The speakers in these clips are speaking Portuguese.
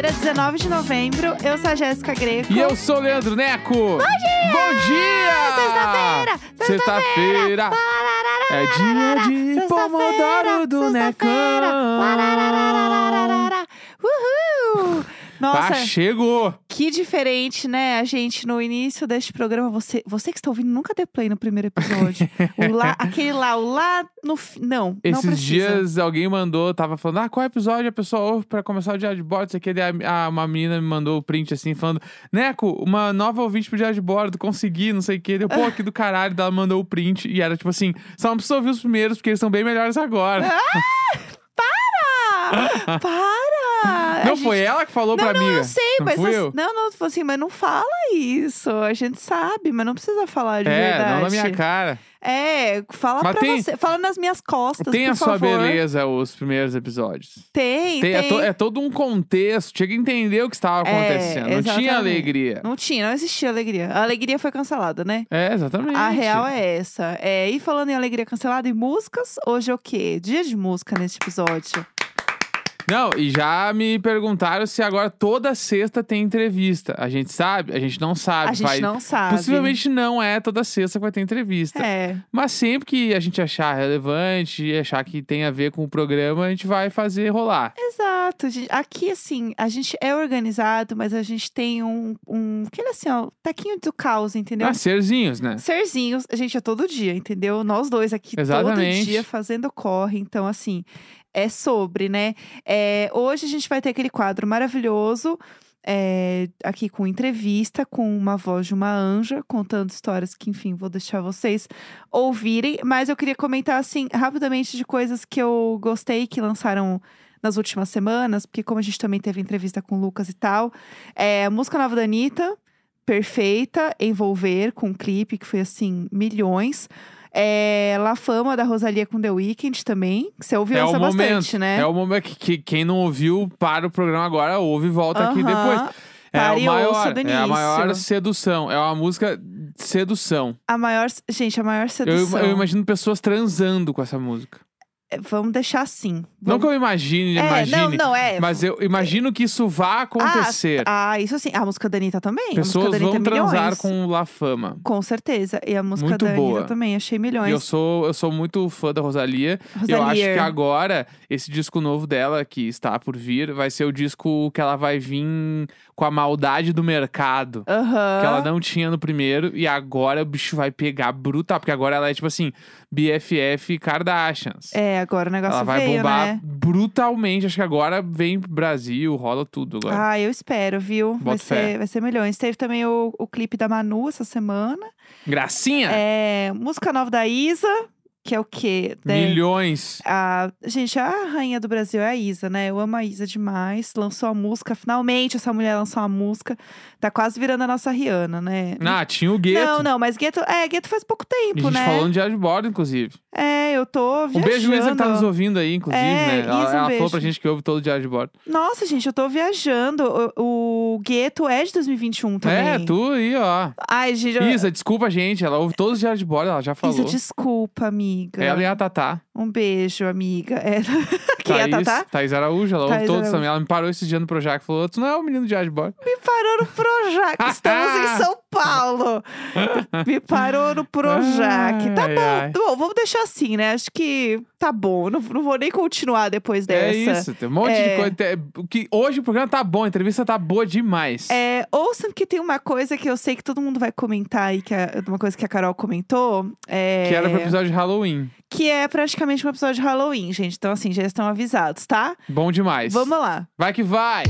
sexta-feira, 19 de novembro. Eu sou a Jéssica Greco. E eu sou o Leandro Neco. Bom dia! Bom dia! Sexta-feira! Sexta-feira! É dia de Pomodoro do. Necão. Nossa, Ah, chegou! que diferente, né? A gente, no início deste programa, você, você que está ouvindo, nunca deu play no primeiro episódio. o lá, aquele lá, o lá no. Não, não Esses precisa. dias alguém mandou, tava falando, ah, qual episódio a pessoa ouve pra começar o Diário de Bordo? Aqui, daí a, a- uma menina me mandou o print assim, falando, Neco, uma nova ouvinte pro Diário de Bordo, consegui, não sei o quê. Deu, pô, aqui do caralho, ela mandou o print e era tipo assim, só não precisa ouvir os primeiros porque eles são bem melhores agora. Ah, para! não foi gente- ela que falou Não, pra não, amiga? eu sei, não mas fui eu? não, não, tipo assim, mas não fala isso. A gente sabe, mas não precisa falar de É, verdade. não na minha cara. É, fala Mas pra tem- você, fala nas minhas costas, Tem a sua favor. beleza os primeiros episódios. Tem, Tem, tem. É, to- é todo um contexto. Tinha que entender o que estava É, acontecendo. não tinha alegria. Não tinha, não existia alegria. A alegria foi cancelada, né? É, exatamente. A real é essa. É, e falando em alegria cancelada e músicas, hoje é o quê? Dia de música nesse episódio. Não, e já me perguntaram se agora toda sexta tem entrevista. A gente sabe? A gente não sabe. A gente vai... não sabe. Possivelmente não é toda sexta que vai ter entrevista. É, Mas sempre que a gente achar relevante e achar que tem a ver com o programa, a gente vai fazer rolar. exato. Aqui, assim, a gente é organizado, mas a gente tem um, um aquele assim, ó, taquinho do caos, entendeu? Ah, serzinhos, né? Serzinhos, a gente é todo dia, entendeu? Nós dois aqui Exatamente. todo dia fazendo corre. Então, assim, é sobre, né? É, hoje a gente vai ter aquele quadro maravilhoso. é, aqui com entrevista com uma voz de uma anja contando histórias que, enfim, vou deixar vocês ouvirem. Mas eu queria comentar, assim, rapidamente de coisas que eu gostei que lançaram nas últimas semanas, porque como a gente também teve entrevista com o Lucas e tal, é, música nova da Anitta, perfeita, envolver com um clipe que foi assim, milhões. É, La Fama da Rosalia com The Weeknd também, você ouviu é essa o bastante, momento. né? É o momento que, que quem não ouviu, para o programa agora, ouve e volta aqui Aham. depois. É ouça maior, é a maior sedução. É uma música sedução. A maior, gente, a maior Eu, sedução. eu imagino pessoas transando com essa música. É, Vamos deixar assim. Não Vamos... que eu imagine, é, imagine. não, não, é. Mas eu imagino que isso vá acontecer. Ah, isso sim. A música da Anitta também. a pessoas da vão é transar com La Fama. Com certeza. E a música Muito da boa. Anitta também, achei milhões. eu sou, eu sou muito fã da Rosalia. Eu acho Rosalia. que agora, esse disco novo dela, que está por vir, vai ser o disco que ela vai vir com a maldade do mercado. Aham. Que ela não tinha no primeiro, e agora o bicho vai pegar brutal. Porque agora ela é tipo assim, BFF Kardashians. É, agora o negócio ela vai veio, bombar né? brutalmente. Acho que agora vem pro Brasil, rola tudo agora. Ah, eu espero, viu? Vai fé. ser, vai ser milhões. Teve também o, o clipe da Manu essa semana. Gracinha! É, música nova da Isa, que é o quê? Milhões. a, gente, a rainha do Brasil é a Isa, né? Eu amo a Isa demais. Lançou a música, finalmente essa mulher lançou a música. Tá quase virando a nossa Rihanna, né? Ah, tinha o Gueto. Não, não, mas Gueto, é, Gueto faz pouco A tempo, gente né? falou no Diário de Bordo, inclusive. É, eu tô viajando. Um beijo, Isa, que tá nos ouvindo aí, inclusive, É, né? Ela, Isa, um ela beijo. falou pra gente que ouve todo o Diário de Bordo. Nossa, gente, eu tô viajando. O, o Gueto é de 2021 também. É, tu aí, ó. Ai, gente, eu... Isa, desculpa a gente. Ela ouve todos os Diário de Bordo, ela já falou. Isa, desculpa, amiga. Ela e a Tatá. Um beijo, amiga. É... Quem é a Thaís, Tatá? Thaís Araújo, ela ouve Thaís todos também. Ela me parou esse dia no Projac e falou: Tu não é o menino de Bordo. Me parou no Projac. Estamos em São Paulo. Me parou no Projac. Tá Ai, bom, ai. tá bom. Vamos deixar assim, né? Acho que tá bom. Não, não vou nem continuar depois É dessa. isso, tem um monte É. de coisa. Que hoje o programa tá bom, a entrevista tá boa demais. É, ouçam que tem uma coisa que eu sei que todo mundo vai comentar aí, que é uma coisa que a Carol comentou. É, Que era pro episódio de Halloween. Que é praticamente um episódio de Halloween, gente. Então, assim, já estão avisados, tá? Bom demais. Vamos lá. Vai que vai!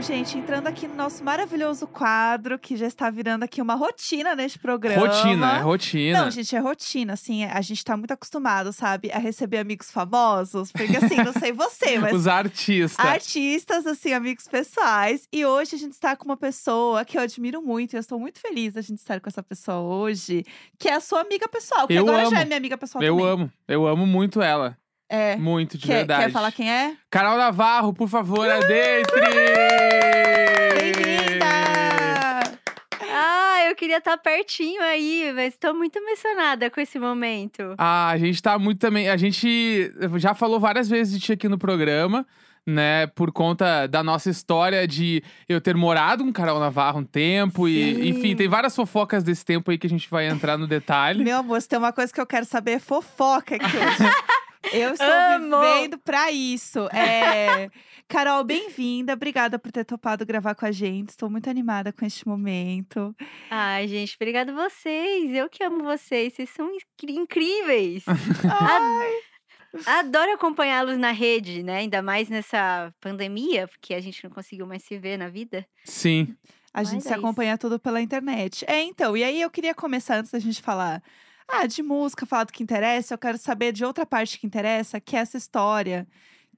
Bom, gente, entrando aqui no nosso maravilhoso quadro, que já está virando aqui uma rotina neste programa. Rotina, é rotina. Não, gente, é rotina, assim, a gente tá muito acostumado, sabe, a receber amigos famosos, porque assim, não sei você, mas Os artistas. artistas, assim, amigos pessoais. E hoje a gente está com uma pessoa que eu admiro muito, e eu estou muito feliz da gente estar com essa pessoa hoje, que é a sua amiga pessoal, que Eu agora já amo. é minha amiga pessoal Eu também. amo, eu amo muito ela. É. Muito, de Quer, verdade. quer falar quem é? Carol Navarro, por favor, adentre! Bem-vinda! Ah, eu queria estar pertinho aí, mas tô muito emocionada com esse momento. Ah, a gente tá muito também. A gente já falou várias vezes de ti aqui no programa, né? Por conta da nossa história de eu ter morado com Carol Navarro um tempo. E, Sim. enfim, tem várias fofocas desse tempo aí que a gente vai entrar no detalhe. Meu amor, se tem uma coisa que eu quero saber é fofoca aqui hoje. Eu estou Amo! vivendo pra isso. É... Carol, bem-vinda. Obrigada por ter topado gravar com a gente. Estou muito animada com este momento. Ai, gente, obrigado vocês. Eu que amo vocês. Vocês são incríveis. Ai, Adoro acompanhá-los na rede, né? Ainda mais nessa pandemia, porque a gente não conseguiu mais se ver na vida. Sim. a Mas gente se é isso. acompanha tudo pela internet. É, então, e aí eu queria começar antes da gente falar ah, de música, falar do que interessa. Eu quero saber de outra parte que interessa, que é essa história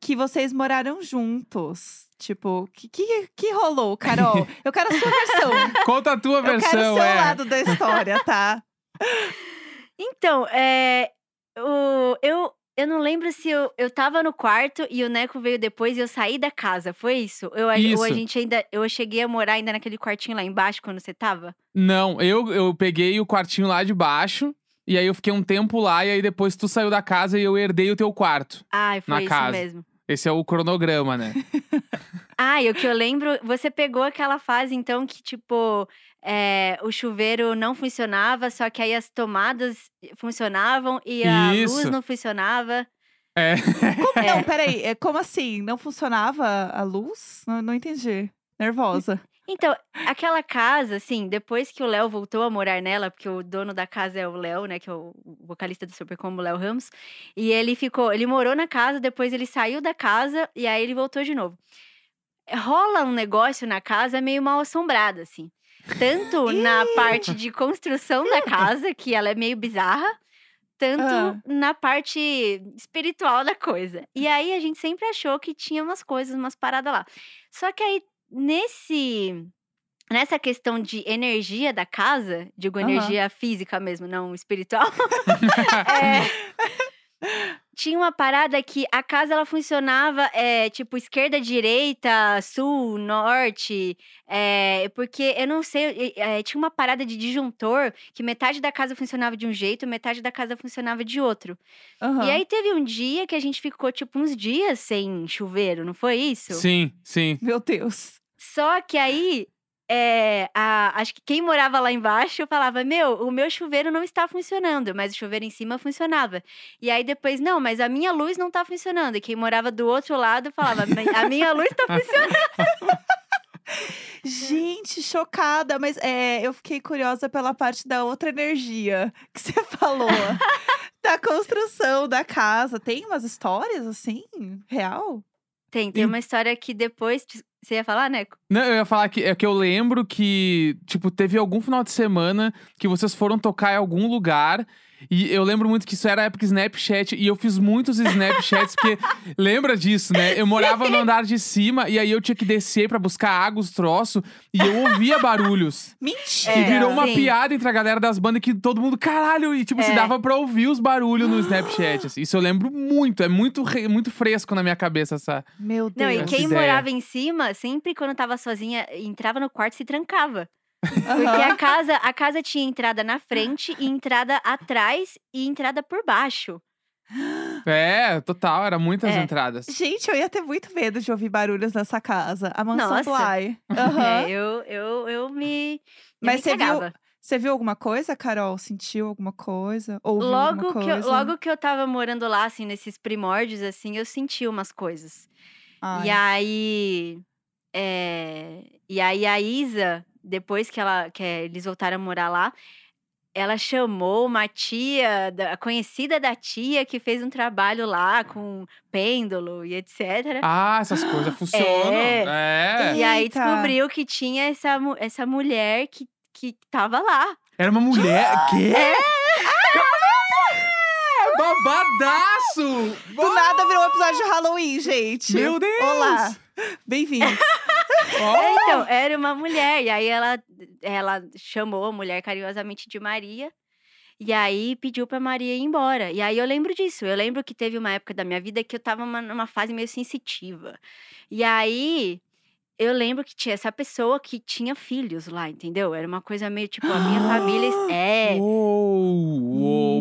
que vocês moraram juntos. Tipo, que, que, que rolou, Carol? Eu quero a sua versão. Conta a tua Eu quero o versão, seu é. lado da história, tá? Então, é, o, eu, eu não lembro se eu, eu tava no quarto e o Neco veio depois e eu saí da casa. Foi isso? Eu, a- Ou a Isso. gente ainda. Eu cheguei a morar ainda naquele quartinho lá embaixo quando você tava? Não, eu, eu peguei o quartinho lá de baixo. E aí eu fiquei um tempo lá, e aí depois tu saiu da casa e eu herdei o teu quarto. Ai, foi Na isso casa. mesmo. Esse é o cronograma, né? Ah, e o que eu lembro, você pegou aquela fase, então, que, tipo, é, o chuveiro não funcionava, só que aí as tomadas funcionavam e a Isso. luz não funcionava. É. Como, Não, peraí. é, Como assim? Não funcionava a luz? Não, não entendi. Nervosa. Então, aquela casa, assim, depois que o Léo voltou a morar nela, porque o dono da casa é o Léo, né, que é o vocalista do Super Combo, Léo Ramos, e ele ficou, ele morou na casa, depois ele saiu da casa e aí ele voltou de novo. Rola um negócio na casa meio mal assombrado, assim. Tanto na parte de construção da casa, que ela é meio bizarra, tanto Ah. na parte espiritual da coisa. E aí a gente sempre achou que tinha umas coisas, umas paradas lá. Só que aí, nesse. Nessa questão de energia da casa, digo Aham. energia física mesmo, não espiritual, é, tinha uma parada que a casa ela funcionava é, tipo esquerda, direita, sul, norte, é, porque eu não sei, é, tinha uma parada de disjuntor que metade da casa funcionava de um jeito, metade da casa funcionava de outro. Aham. E aí teve um dia que a gente ficou tipo uns dias sem chuveiro, não foi isso? Sim, sim. Meu Deus. Só que aí, é, a- acho que quem morava lá embaixo falava: Meu, o meu chuveiro não está funcionando, mas o chuveiro em cima funcionava. E aí depois, não, mas a minha luz não está funcionando. E quem morava do outro lado falava: "Mi- A minha luz está funcionando. Gente, chocada, mas é, eu fiquei curiosa pela parte da outra energia que você falou. da construção da casa. Tem umas histórias assim? Real? Tem, tem E- uma história que depois. Você ia falar, Neco? Não, eu ia falar que é que eu lembro que, tipo, teve algum final de semana que vocês foram tocar em algum lugar. E eu lembro muito que isso era época Snapchat. E eu fiz muitos Snapchats, porque lembra disso, né? Eu morava no andar de cima e aí eu tinha que descer pra buscar água, os troços. E eu ouvia barulhos. Mentira! E virou uma sim. piada entre a galera das bandas que todo mundo, caralho, e tipo, se É. dava pra ouvir os barulhos no Snapchat. assim. Isso eu lembro muito, é muito, re- muito fresco na minha cabeça essa. Meu Não, Deus. e quem ideia. morava em cima, sempre quando tava sozinha, entrava no quarto e se trancava. Porque a casa, a casa tinha entrada na frente e entrada atrás e entrada por baixo. É, total, era muitas É. entradas. Gente, eu ia ter muito medo de ouvir barulhos nessa casa. A mansão Nossa. Bly. É, Aham. eu, eu, eu me. eu Mas me você viu-. Você viu alguma coisa, Carol? Sentiu alguma coisa? Ouviu Logo alguma que, eu, coisa? logo que eu tava morando lá, assim, nesses primórdios, assim, eu senti umas coisas. Ai. E aí. É, E aí a Isa, depois que, ela, que eles voltaram a morar lá, ela chamou uma tia, da- conhecida da tia, que fez um trabalho lá com pêndulo e etc. Ah, essas coisas funcionam. É. E aí Eita. descobriu que tinha essa, essa mulher que, que tava lá. Era uma mulher. Quê? É. Babadaço! Do nada virou um episódio de Halloween, gente. Meu Deus! Olá. Bem-vindos. É, então, era uma mulher. E aí ela, ela chamou a mulher carinhosamente de Maria. E aí pediu pra Maria ir embora. E aí eu lembro disso. Eu lembro que teve uma época da minha vida que eu tava numa, numa fase meio sensitiva. E aí eu lembro que tinha essa pessoa que tinha filhos lá, entendeu? Era uma coisa meio tipo, a minha família. É. Uou, uou.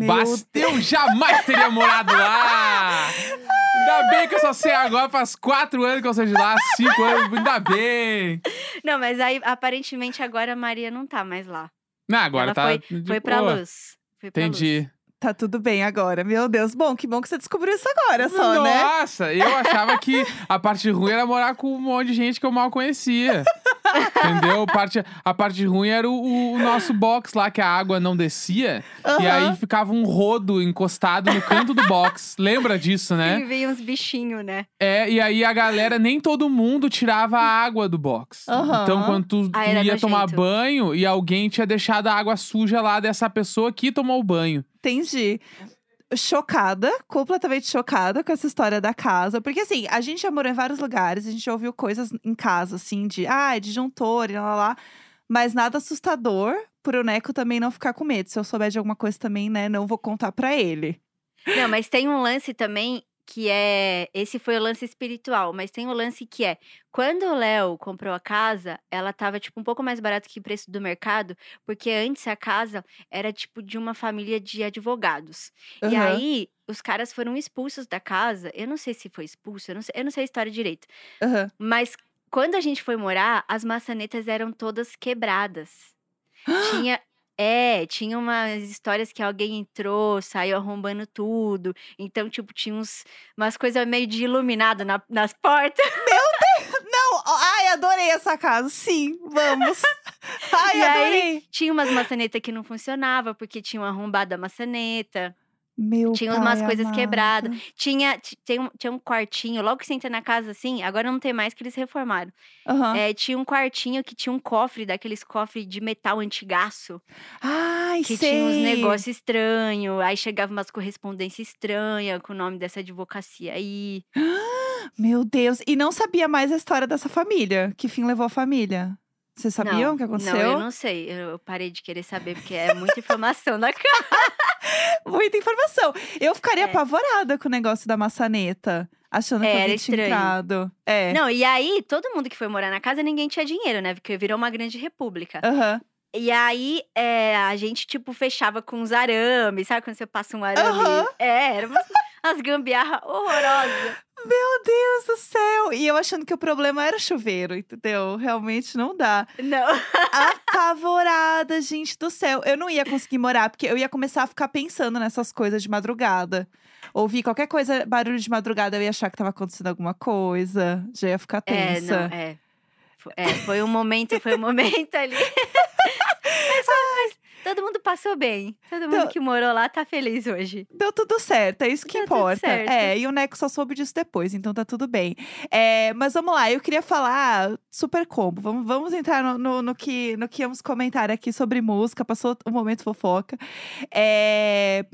Eu jamais teria morado lá! Ainda bem que eu só sei agora, faz quatro anos que eu sou de lá, cinco anos, ainda bem! Não, mas aí aparentemente agora a Maria não tá mais lá. Não, agora Ela tá. foi, foi pra boa. luz. Foi pra luz. Tá tudo bem agora. Meu Deus. Bom, que bom que você descobriu isso agora só, né? Nossa, eu achava que a parte ruim era morar com um monte de gente que eu mal conhecia. Entendeu? Parte, a parte ruim era o, o nosso box lá, que a água não descia. E Aham. aí ficava um rodo encostado no canto do box. Lembra disso, né? E veio uns bichinhos, né? É, e aí a galera, nem todo mundo tirava a água do box. Aham. Então, quando tu, tu Ah, ia tomar banho e alguém tinha deixado a água suja lá dessa pessoa que tomou o banho. Entendi. Chocada, completamente chocada com essa história da casa. Porque, assim, a gente já morou em vários lugares, a gente já ouviu coisas em casa, assim, de, ah, é disjuntor e lá, lá, lá. Mas nada assustador pro Neco também não ficar com medo. Se eu souber de alguma coisa também, né, não vou contar pra ele. Não, mas tem um lance também que é. Esse foi o lance espiritual, mas tem um lance que é. Quando o Léo comprou a casa, ela tava, tipo, um pouco mais barato que o preço do mercado, porque antes a casa era, tipo, de uma família de advogados. E Aham. aí, os caras foram expulsos da casa. Eu não sei se foi expulso, eu não sei, eu não sei a história direito. Aham. Mas quando a gente foi morar, as maçanetas eram todas quebradas. Tinha. É, tinha umas histórias que alguém entrou, saiu arrombando tudo. Então, tipo, tinha uns, umas coisas meio de iluminado na- nas portas. Não, ó, ai, adorei essa casa. Sim, vamos. Ai, E aí- adorei. Tinha umas maçanetas que não funcionavam, porque tinham arrombado a maçaneta. Meu Tinha umas coisas amado. quebradas. Tinha, ti- tem um, tinha um quartinho, logo que você entra na casa assim, agora não tem mais que eles reformaram. Aham. É, tinha um quartinho que tinha um cofre, daqueles cofres de metal antigaço. Ai, Que sei. tinha uns negócios estranhos. Aí chegava umas correspondências estranhas com o nome dessa advocacia aí. Meu Deus. E não sabia mais a história dessa família. Que fim levou a família? Vocês sabiam não, o que aconteceu? Não, eu não sei. Eu parei de querer saber, porque é muita informação na cara. Muita informação. Eu ficaria É. apavorada com o negócio da maçaneta. Achando É, que era tinha entrado. É. Não, e aí, todo mundo que foi morar na casa, ninguém tinha dinheiro, né? Porque virou uma grande república. Aham. E aí, é, a gente, tipo, fechava com uns arames. Sabe quando você passa um arame? Aham. É, era umas, umas gambiarra horrorosas. Meu Deus do céu! E eu achando que o problema era chuveiro, entendeu? Realmente não dá. Não. Apavorada, gente do céu. Eu não ia conseguir morar, porque eu ia começar a ficar pensando nessas coisas de madrugada. Ouvir qualquer coisa, barulho de madrugada, eu ia achar que tava acontecendo alguma coisa. Já ia ficar É, tensa. não, é. É, foi um momento, foi um momento ali. mas, mas todo mundo passou bem. Todo mundo Então- que morou lá tá feliz hoje. Deu tudo certo, é isso que Deu tudo importa. certo. É, e o Neco só soube disso depois, então tá tudo bem. É, mas vamos lá, eu queria falar super combo. Vamos, vamos entrar no, no, no que, no que íamos comentar aqui sobre música. Passou o momento fofoca. É,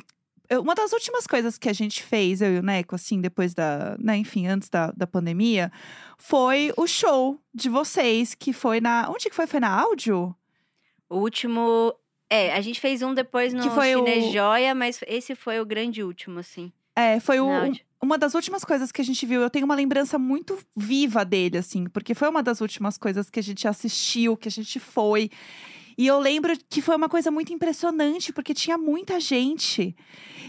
uma das últimas coisas que a gente fez, eu e o Neco, assim, depois da. Né, enfim, antes da, da pandemia, foi o show de vocês, que foi na. Onde que foi? Foi na áudio? O último. É, a gente fez um depois no Que foi o- Cine Joia, mas esse foi o grande último, assim. É, foi o, um- uma das últimas coisas que a gente viu. Eu tenho uma lembrança muito viva dele, assim, porque foi uma das últimas coisas que a gente assistiu, que a gente foi. E eu lembro que foi uma coisa muito impressionante, porque tinha muita gente.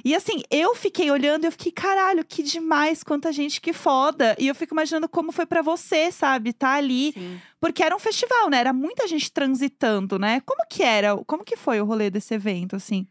E assim, eu fiquei olhando e eu fiquei, caralho, que demais, quanta gente, que foda. E eu fico imaginando como foi pra você, sabe? Tá ali. Sim. Porque era um festival, né? Era muita gente transitando, né? Como que era? Como que foi o rolê desse evento, assim?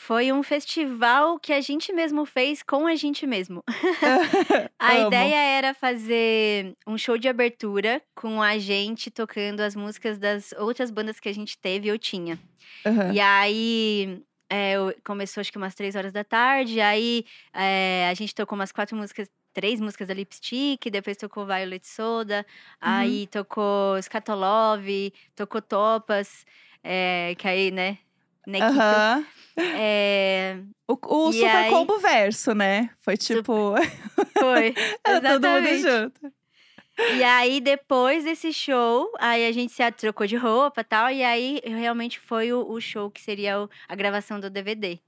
Foi um festival que a gente mesmo fez com a gente mesmo. A Amo. ideia era fazer um show de abertura com a gente tocando as músicas das outras bandas que a gente teve ou tinha. Aham. E aí é, começou acho que umas três horas da tarde. Aí é, a gente tocou umas quatro músicas, três músicas da Lipstick, depois tocou Violet Soda, aí tocou Scatolove, tocou Topas, é, que aí, né? Nequito. É, O, o Super aí- Combo Verso, né? Foi tipo. foi. Era todo mundo junto. E aí, depois desse show, aí a gente se trocou de roupa e tal. E aí, realmente foi o, o show que seria o- a gravação do DVD.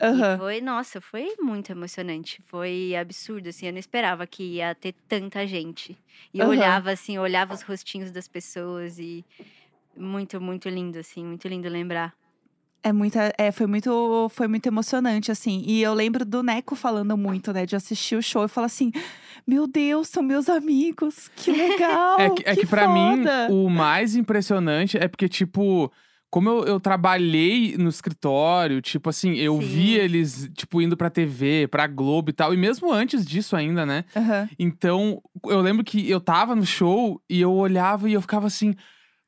Aham. foi, nossa, foi muito emocionante. Foi absurdo, assim. Eu não esperava que ia ter tanta gente. E eu olhava, assim, eu olhava os rostinhos das pessoas e muito, muito lindo, assim. Muito lindo lembrar. É muita, é, foi muito, foi muito emocionante, assim. E eu lembro do Neco falando muito, né? De assistir o show e falar assim: Meu Deus, são meus amigos, que legal! É que, é que pra mim, foda." o mais impressionante é porque, tipo, como eu, eu trabalhei no escritório, tipo assim, eu vi Sim. eles, tipo, indo pra TV, pra Globo e tal, e mesmo antes disso ainda, né? Aham. Então, eu lembro que eu tava no show e eu olhava e eu ficava assim.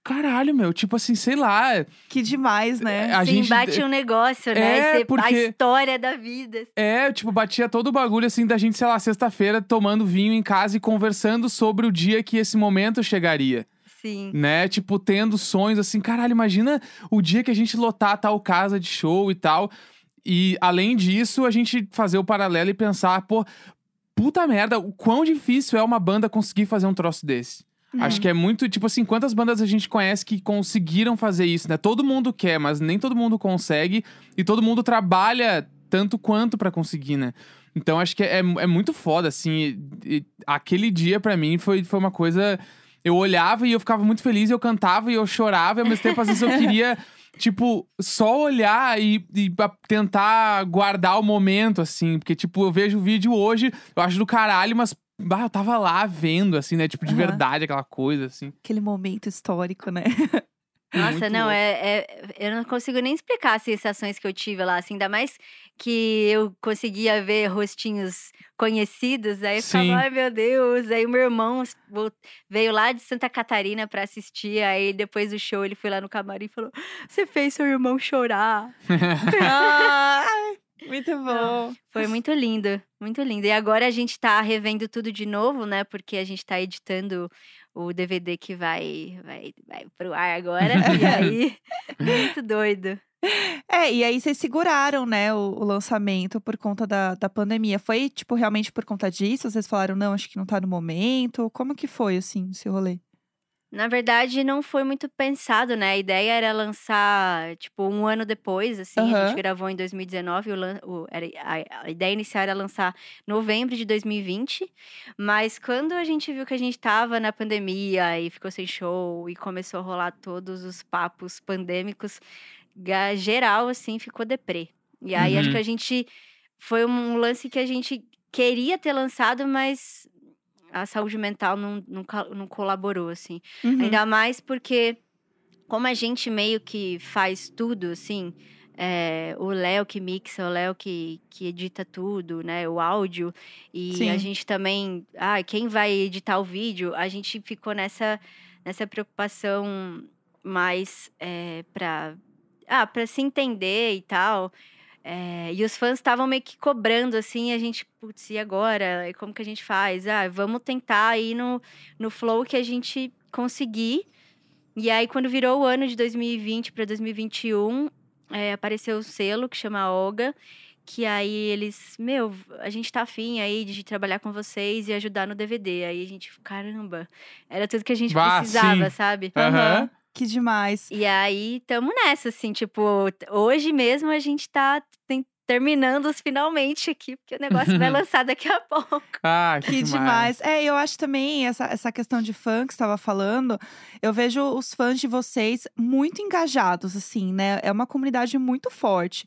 Caralho, meu, tipo assim, sei lá. Que demais, né? A Sim, gente- bate um negócio, né? É, Você- A porque- história da vida. É, tipo, batia todo o bagulho assim da gente, sei lá, sexta-feira tomando vinho em casa e conversando sobre o dia que esse momento chegaria. Sim. né? Tipo, tendo sonhos assim, caralho, imagina o dia que a gente lotar tal casa de show e tal. E além disso, a gente fazer o paralelo e pensar, pô, puta merda, o quão difícil é uma banda conseguir fazer um troço desse. Acho que é muito, tipo assim, quantas bandas a gente conhece que conseguiram fazer isso, né? Todo mundo quer, mas nem todo mundo consegue. E todo mundo trabalha tanto quanto pra conseguir, né? Então acho que é, é muito foda, assim. e- e aquele dia pra mim foi, foi uma coisa. Eu olhava e eu ficava muito feliz, eu cantava e eu chorava, e ao mesmo tempo, às vezes eu queria, tipo, só olhar e, e tentar guardar o momento, assim. Porque, tipo, eu vejo o vídeo hoje, eu acho do caralho, mas. Bah, eu tava lá vendo, assim, né? Tipo, de Aham. verdade, aquela coisa, assim. Aquele momento histórico, né? Nossa, Muito não, é, é- Eu não consigo nem explicar as sensações que eu tive lá, assim, ainda mais que eu conseguia ver rostinhos conhecidos, aí eu ficava, ai meu Deus. Aí o meu irmão veio lá de Santa Catarina pra assistir, aí depois do show ele foi lá no camarim e falou: Você fez seu irmão chorar. Ai, muito bom. Foi muito lindo, muito lindo. E agora a gente tá revendo tudo de novo, né? Porque a gente tá editando o DVD que vai, vai, vai pro ar agora. e aí, muito doido. É, e aí vocês seguraram, né, o, o lançamento por conta da, da pandemia. Foi, tipo, realmente por conta disso? Vocês falaram, não, acho que não tá no momento. Como que foi, assim, esse rolê? Na verdade, não foi muito pensado, né? A ideia era lançar, tipo, um ano depois, assim. A Aham. gente gravou em 2019. O, o- era, a, a ideia inicial era lançar novembro de 2020. Mas quando a gente viu que a gente tava na pandemia e ficou sem show e começou a rolar todos os papos pandêmicos, geral, assim, ficou deprê. E aí, acho Uhum. que a gente... Foi um lance que a gente queria ter lançado, mas a saúde mental não, não, não colaborou, assim. Uhum. Ainda mais porque, como a gente meio que faz tudo, assim, é, o Léo que mixa, o Léo que, que edita tudo, né? O áudio. E Sim. a gente também. Ah, quem vai editar o vídeo? A gente ficou nessa, nessa preocupação mais é, pra, ah, pra se entender e tal. É, e os fãs estavam meio que cobrando, assim, a gente, putz, e agora? E como que a gente faz? Ah, vamos tentar ir no, no flow que a gente conseguir. E aí, quando virou o ano de 2020 para 2021, é, apareceu o selo que chama Olga, que aí eles, meu, a gente tá afim aí de trabalhar com vocês e ajudar no DVD. Aí a gente, caramba, era tudo que a gente Bah, precisava, sim. sabe? Aham. Que demais. E aí, tamo nessa, assim, tipo, hoje mesmo a gente tá terminando os finalmente aqui, porque o negócio vai lançar daqui a pouco. Ah, Que demais. É, eu acho também essa, essa questão de fã que você estava falando. Eu vejo os fãs de vocês muito engajados, assim, né? É uma comunidade muito forte.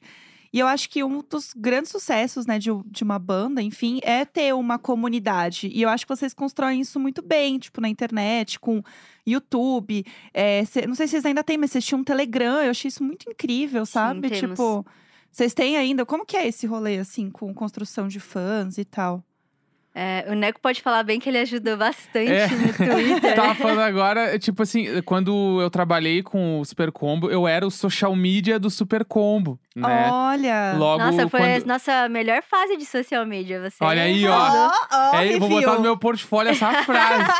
E eu acho que um dos grandes sucessos, né, de, de uma banda, enfim, é ter uma comunidade. E eu acho que vocês constroem isso muito bem, tipo, na internet, com YouTube. É, cê- não sei se vocês ainda têm, mas vocês tinham um Telegram. Eu achei isso muito incrível, Sim, sabe? temos. Tipo, vocês têm ainda. Como que é esse rolê, assim, com construção de fãs e tal? É, o Neco pode falar bem que ele ajudou bastante É. no Twitter. Tava falando agora, tipo assim, quando eu trabalhei com o Super Combo, eu era o social media do Super Combo, né? Olha! Logo Nossa, foi quando... a nossa melhor fase de social media. Você Olha aí, ó. arrasou. ó, É, eu vou botar no meu portfólio essa frase.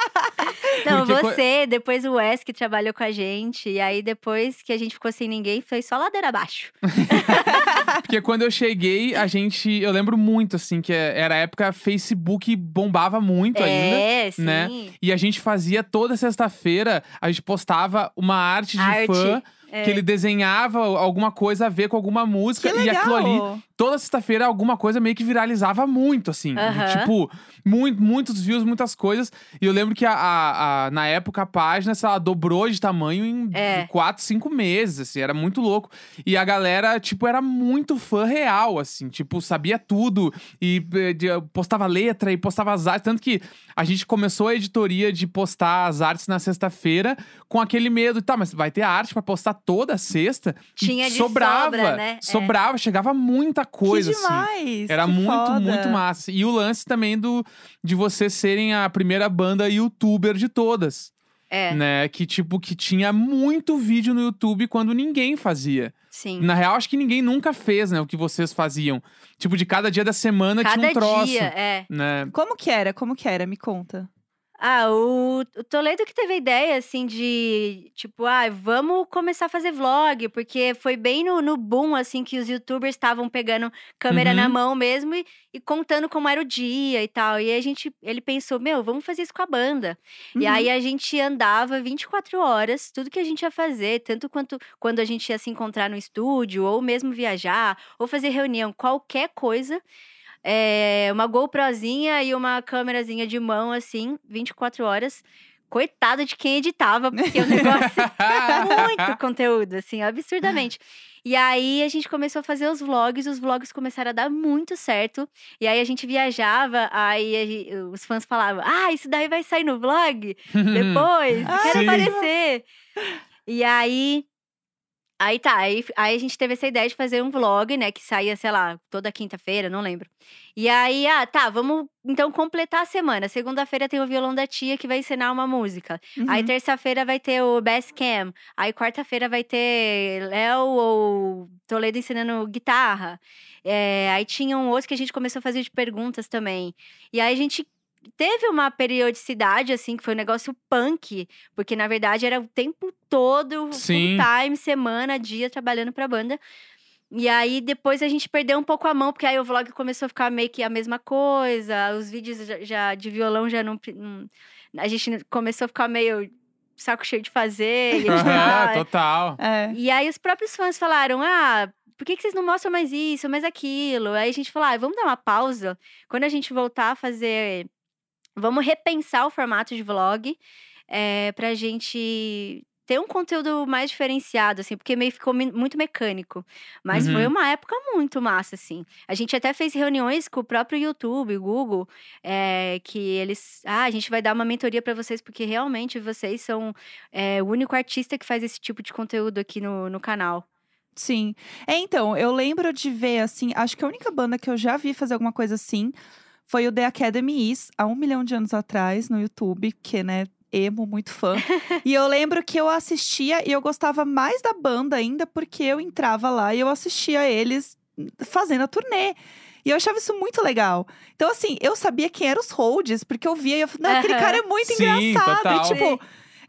Não, Porque co- você, depois o Wes que trabalhou com a gente. E aí, depois que a gente ficou sem ninguém, foi só ladeira abaixo. Porque quando eu cheguei, a gente. Eu lembro muito, assim, que era a época Facebook bombava muito ainda. é, sim. né? E a gente fazia toda sexta-feira, a gente postava uma arte de Arte. fã É. que ele desenhava alguma coisa a ver com alguma música. E aquilo ali, toda sexta-feira, alguma coisa meio que viralizava muito, assim. Aham. Tipo, muito, muitos views, muitas coisas. E eu lembro que a, a- a- na época a página, sei lá, dobrou de tamanho em É. quatro, cinco meses, assim. Era muito louco. E a galera, tipo, era muito fã real, assim. Tipo, sabia tudo. E eh, postava letra e postava as artes. Tanto que a gente começou a editoria de postar as artes na sexta-feira com aquele medo. Tá, mas vai ter arte pra postar toda sexta? Tinha de sobrava. sobra, né? É. Sobrava, chegava muita coisa, que assim. demais! Era que muito, foda. muito massa. E o lance também do de vocês serem a primeira banda youtuber de todas. É, Né? Que, tipo, que tinha muito vídeo no YouTube quando ninguém fazia. sim. Na real, acho que ninguém nunca fez, né? O que vocês faziam. Tipo, de cada dia da semana Cada tinha um troço. dia, é. Né? Como que era? Como que era? Me conta. Ah, o, o Toledo que teve a ideia, assim, de, tipo, ah, vamos começar a fazer vlog, porque foi bem no, no boom, assim, que os youtubers estavam pegando câmera na Uhum. mão mesmo e, e contando como era o dia e tal. E a gente, ele pensou, meu, vamos fazer isso com a banda. E Uhum. aí a gente andava 24 horas, tudo que a gente ia fazer, tanto quanto quando a gente ia se encontrar no estúdio, ou mesmo viajar, ou fazer reunião, qualquer coisa. É, uma GoProzinha e uma câmerazinha de mão, assim, 24 horas. Coitado de quem editava, porque o negócio muito conteúdo, assim, absurdamente. E aí a gente começou a fazer os vlogs, os vlogs começaram a dar muito certo. E aí a gente viajava, aí a gen- os fãs falavam: Ah, isso daí vai sair no vlog depois, Ah, quero sim. aparecer. E aí. Aí tá, aí, aí a gente teve essa ideia de fazer um vlog, né? Que saía, sei lá, toda quinta-feira, não lembro. E aí, ah, tá, vamos então completar a semana. Segunda-feira tem o violão da tia que vai ensinar uma música. Aí Uhum. terça-feira vai ter o Best Cam. Aí quarta-feira vai ter Léo ou Toledo ensinando guitarra. É, aí tinha um outro que a gente começou a fazer de perguntas também. E aí a gente teve uma periodicidade, assim, que foi um negócio punk. Porque, na verdade, era o tempo todo, Sim. full time, semana, dia, trabalhando pra banda. E aí, depois a gente perdeu um pouco a mão, porque aí o vlog começou a ficar meio que a mesma coisa. Os vídeos já, já- de violão já não, não- A gente começou a ficar meio saco cheio de fazer. E, editar. total. É. E aí, os próprios fãs falaram: ah. Por que, que vocês não mostram mais isso, mais aquilo? Aí a gente falou: ah, vamos dar uma pausa. Quando a gente voltar a fazer. Vamos repensar o formato de vlog é, pra gente ter um conteúdo mais diferenciado, assim, porque meio ficou muito mecânico. Mas foi Uhum. uma época muito massa, assim. A gente até fez reuniões com o próprio YouTube, Google, é, que eles. Ah, a gente vai dar uma mentoria pra vocês, porque realmente vocês são é, o único artista que faz esse tipo de conteúdo aqui no, no canal. Sim. É, então, eu lembro de ver, assim, acho que a única banda que eu já vi fazer alguma coisa assim foi o The Academy Is, há um milhão de anos atrás, no YouTube, que, né, emo, muito fã. e eu lembro que eu assistia e eu gostava mais da banda ainda, porque eu entrava lá e eu assistia eles fazendo a turnê. E eu achava isso muito legal. Então, assim, eu sabia quem eram os holds, porque eu via e eu falei, não, aquele cara é muito Sim, engraçado. total. E, tipo,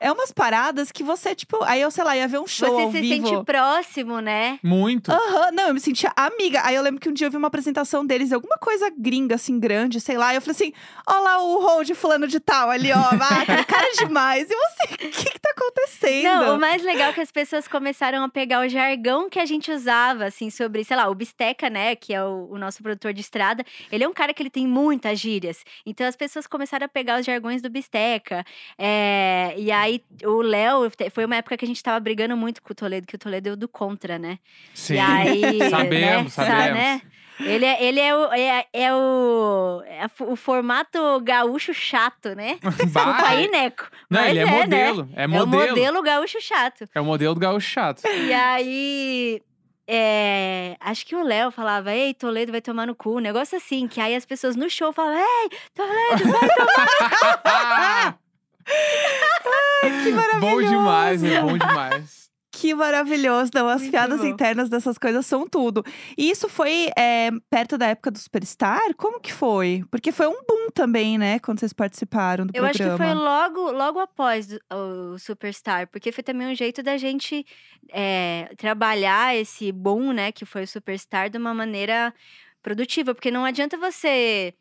é umas paradas que você, tipo, aí eu, sei lá, ia ver um show Você ao se vivo. sente próximo, né? Muito. Aham, não, eu me sentia amiga. Aí eu lembro que um dia eu vi uma apresentação deles, alguma coisa gringa, assim, grande, sei lá. E eu falei assim: ó lá o hold fulano de tal ali, ó. Aquele cara é demais. E você, o que que tá acontecendo? Não, o mais legal é que as pessoas começaram a pegar o jargão que a gente usava, assim, sobre, sei lá, o Bisteca, né, que é o, o nosso produtor de estrada. Ele é um cara que ele tem muitas gírias. Então as pessoas começaram a pegar os jargões do Bisteca. É, e aí o Léo, foi uma época que a gente tava brigando muito com o Toledo, que o Toledo é o do contra, né? Sim. E aí, né, Sabemos, sa- sabemos. né? Ele é, ele é, o, é, é o, é o formato gaúcho chato, né? Desculpa aí, Neco. Não, Mas ele é, né? modelo. É É o modelo. modelo gaúcho chato. É o modelo do gaúcho chato. E aí. é, acho que o Léo falava, ei, Toledo vai tomar no cu, um negócio assim, que aí as pessoas no show falavam, ei, Toledo, vai que maravilhoso. bom demais, é bom demais. Que maravilhoso. Não, as Muito piadas bom. internas dessas coisas são tudo. E isso foi é, perto da época do Superstar? Como que foi? Porque foi um boom também, né? Quando vocês participaram do Eu acho programa. que foi logo, logo após do- o Superstar, porque foi também um jeito da gente é, trabalhar esse boom, né, que foi o Superstar, de uma maneira produtiva, porque não adianta você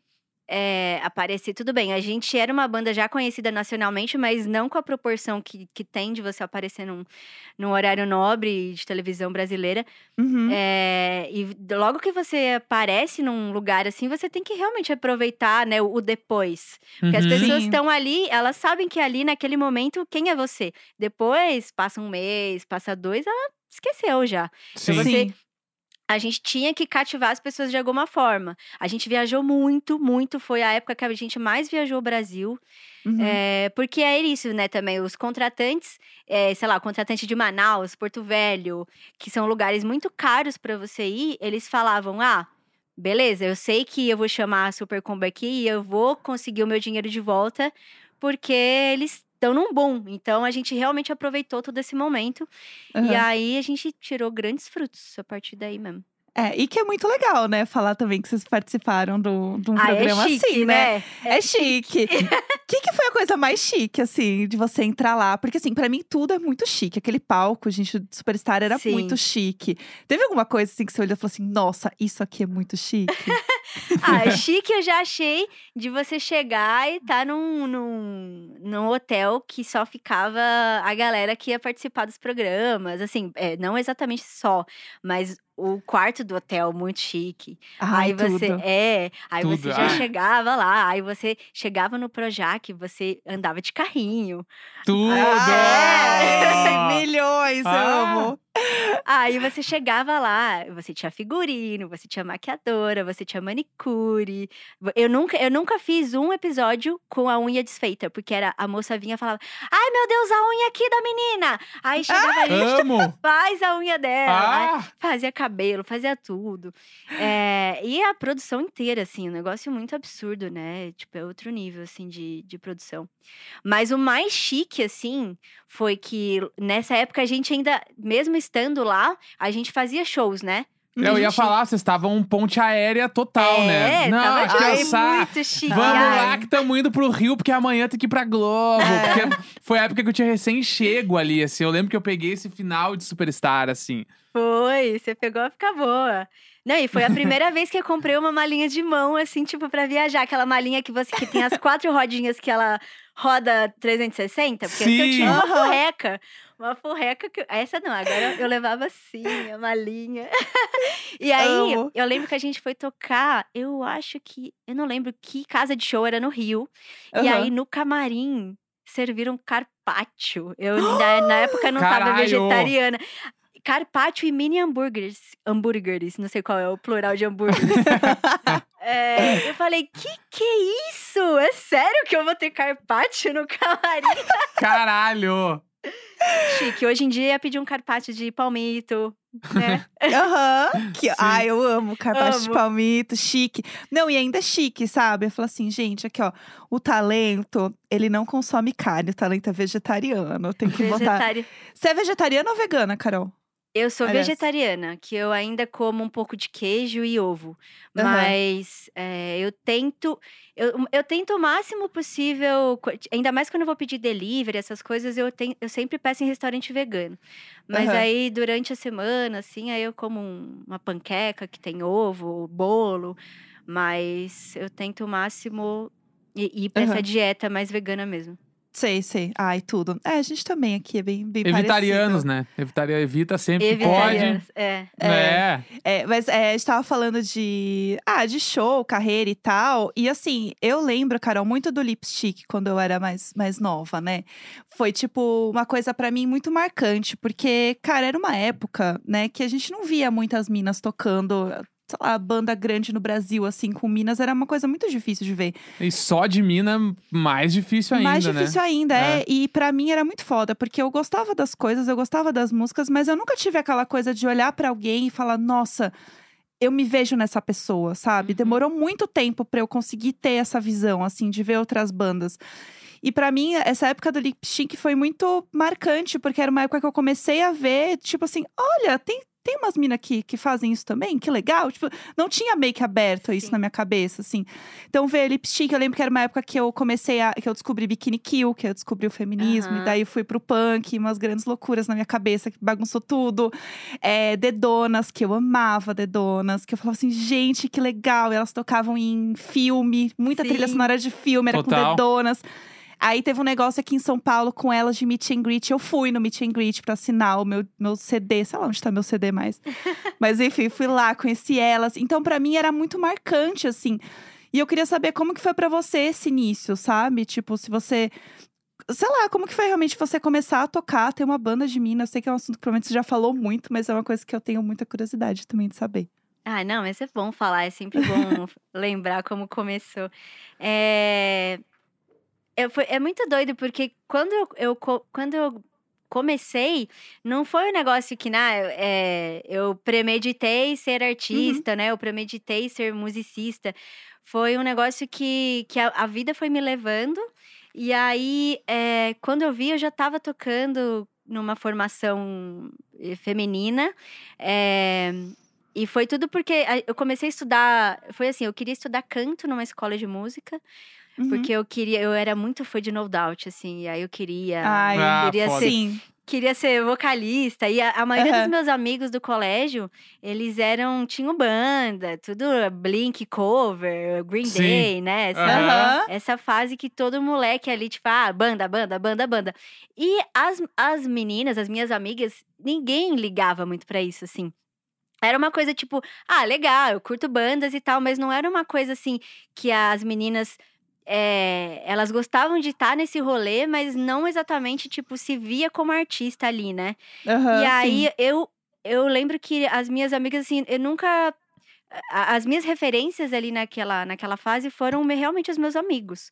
é, aparecer, tudo bem, a gente era uma banda já conhecida nacionalmente, mas não com a proporção que, que tem de você aparecer num, num horário nobre de televisão brasileira. Uhum. É, e logo que você aparece num lugar assim, você tem que realmente aproveitar, né, o, o depois. Porque as Uhum. pessoas Sim. estão ali, elas sabem que ali, naquele momento, quem é você. Depois, passa um mês, passa dois, ela esqueceu já. Sim. você- Sim. A gente tinha que cativar as pessoas de alguma forma. A gente viajou muito, muito. Foi a época que a gente mais viajou o Brasil. Uhum. É, porque é isso, né, também. Os contratantes, é, sei lá, o contratante de Manaus, Porto Velho, que são lugares muito caros para você ir, eles falavam: ah, beleza, eu sei que eu vou chamar a Super Combo aqui e eu vou conseguir o meu dinheiro de volta, porque eles estão num boom. Então a gente realmente aproveitou todo esse momento. E Aham. aí a gente tirou grandes frutos a partir daí mesmo. É, e que é muito legal, né? Falar também que vocês participaram do, de um ah, é programa chique, assim, né? né? É chique. O que, que foi a coisa mais chique, assim, de você entrar lá? Porque, assim, pra mim tudo é muito chique. Aquele palco, gente, do Superstar era Sim. muito chique. Teve alguma coisa, assim, que você olhou e falou assim: nossa, isso aqui é muito chique? Ah, chique eu já achei de você chegar e estar num, num, num hotel que só ficava a galera que ia participar dos programas. Assim, é, não exatamente só, mas o quarto do hotel muito chique. Ai, aí você tudo. é, aí Tudo, você já ah. chegava lá, aí você chegava no Projac, você andava de carrinho. Tudo! Ai, milhões, eu Ah. amo. Aí você chegava lá, você tinha figurino, você tinha maquiadora, você tinha manicure. Eu nunca, eu nunca fiz um episódio com a unha desfeita, porque era a moça vinha e falava: Ai meu Deus, a unha aqui da menina! Aí chegava a gente, Amo! faz a unha dela. Ah! Fazia cabelo, fazia tudo. É, e a produção inteira, assim, um negócio muito absurdo, né? Tipo, é outro nível, assim, de, de produção. Mas o mais chique, assim, foi que nessa época a gente ainda, mesmo estando lá, a gente fazia shows, né? Eu ia gente- falar, vocês estavam ponte aérea total, né? É, Não, tava acho eu sa... muito chique. Vamos ai. lá que estamos indo pro Rio, porque amanhã tem que ir pra Globo. É. Porque foi a época que eu tinha recém-chego ali, assim. Eu lembro que eu peguei esse final de Superstar, assim. Foi, você pegou a ficar boa. Não, e foi a primeira vez que eu comprei uma malinha de mão, assim, tipo, pra viajar. Aquela malinha que você que tem as quatro rodinhas que ela roda 360. Porque antes eu Sim. tinha uma Aham. furreca. Uma furreca que. Essa não, agora eu levava assim, a malinha. e aí, Amo. eu lembro que a gente foi tocar, eu acho que. Eu não lembro que casa de show era no Rio. E Aham. aí, no camarim, serviram carpaccio. Eu, na, na época, não tava Caralho! vegetariana. Carpaccio e mini hambúrgueres. Hambúrgueres, não sei qual é o plural de hambúrgueres. É, eu falei, que que é isso? É sério que eu vou ter carpaccio no camarim? Caralho! Chique, hoje em dia ia pedir um carpaccio de palmito, né? Aham. Que, Sim. ai, eu amo carpaccio de Amo. palmito, chique. Não, e ainda é chique, sabe? Eu falo assim, gente, aqui, ó. O talento, ele não consome carne. O talento é vegetariano. Tem que botar. Vegetari... Você é vegetariana ou vegana, Carol? Eu sou Aliás. vegetariana, que eu ainda como um pouco de queijo e ovo. Aham. Mas é, eu tento. Eu, eu tento o máximo possível, ainda mais quando eu vou pedir delivery, essas coisas, eu, tenho, eu sempre peço em restaurante vegano. Mas Aham. aí, durante a semana, assim, aí eu como um- uma panqueca que tem ovo, bolo. Mas eu tento o máximo ir, ir pra essa Aham. dieta mais vegana mesmo. Sei, sei. Ai, tudo. É, a gente também aqui é bem, bem Evitarianos, parecido. né? Evitaria, evita sempre que pode. Vegetarianos, É. É. É, mas é, a gente tava falando de, ah, de show, carreira e tal. E assim, eu lembro, Carol, muito do lipstick quando eu era mais, mais nova, né? Foi, tipo, uma coisa pra mim muito marcante. Porque, cara, era uma época, né, que a gente não via muitas minas tocando. Sei lá, banda grande no Brasil, assim, com minas, era uma coisa muito difícil de ver. E só de mina, mais difícil ainda, Mais né? difícil ainda, é. É. E pra mim era muito foda, porque eu gostava das coisas, eu gostava das músicas, mas eu nunca tive aquela coisa de olhar pra alguém e falar, nossa, eu me vejo nessa pessoa, sabe? Uhum. Demorou muito tempo pra eu conseguir ter essa visão, assim, de ver outras bandas. E pra mim, essa época do lip sync foi muito marcante, porque era uma época que eu comecei a ver, tipo assim, olha, tem, tem umas minas que, que fazem isso também, que legal. Tipo, não tinha meio que aberto isso Sim. na minha cabeça, assim. Então, ver lipstick, eu lembro que era uma época que eu comecei a. que eu descobri Bikini Kill, que eu descobri o feminismo, Aham. e daí eu fui pro punk, umas grandes loucuras na minha cabeça, que bagunçou tudo. É, Dedonas, que eu amava Dedonas, que eu falava assim, gente, que legal. E elas tocavam em filme, muita trilha Sim. sonora de filme, era Total. com Dedonas. Aí teve um negócio aqui em São Paulo com elas de meet and greet. Eu fui no meet and greet pra assinar o meu, meu CD. Sei lá onde tá meu CD mais. Mas enfim, fui lá, conheci elas. Então, pra mim, era muito marcante, assim. E eu queria saber como que foi pra você esse início, sabe? Tipo, se você… Sei lá, como que foi realmente você começar a tocar, ter uma banda de mina? Eu sei que é um assunto que provavelmente você já falou muito, mas é uma coisa que eu tenho muita curiosidade também de saber. Ah, não, mas é bom falar, é sempre bom lembrar como começou. É, eu foi- é muito doido, porque quando eu, eu quando eu comecei, não foi um negócio que, né, é, eu premeditei ser artista, né? Eu premeditei ser musicista. Foi um negócio que, que a, a vida foi me levando. E aí, é, quando eu vi, eu já estava tocando numa formação eh, feminina. é, e foi tudo porque eu comecei a estudar. Foi assim, eu queria estudar canto numa escola de música, Uhum. porque eu queria, eu era muito fã de No Doubt, assim, e aí eu queria. Ai, Ah, queria foda. ser sim. queria ser vocalista. E a, a maioria Aham. dos meus amigos do colégio, eles eram, tinham banda, tudo Blink cover, Green Sim. Day, né? Essa. Aham. essa fase que todo moleque ali, tipo, ah, banda, banda, banda, banda. E as, as meninas, as minhas amigas, ninguém ligava muito pra isso, assim. Era uma coisa tipo, ah, legal, eu curto bandas e tal, mas não era uma coisa assim que as meninas. É, elas gostavam de estar nesse rolê, mas não exatamente, tipo, se via como artista ali, né? Aham, e aí sim. eu, eu lembro que as minhas amigas, assim, eu nunca. As minhas referências ali naquela, naquela fase foram me- realmente os meus amigos.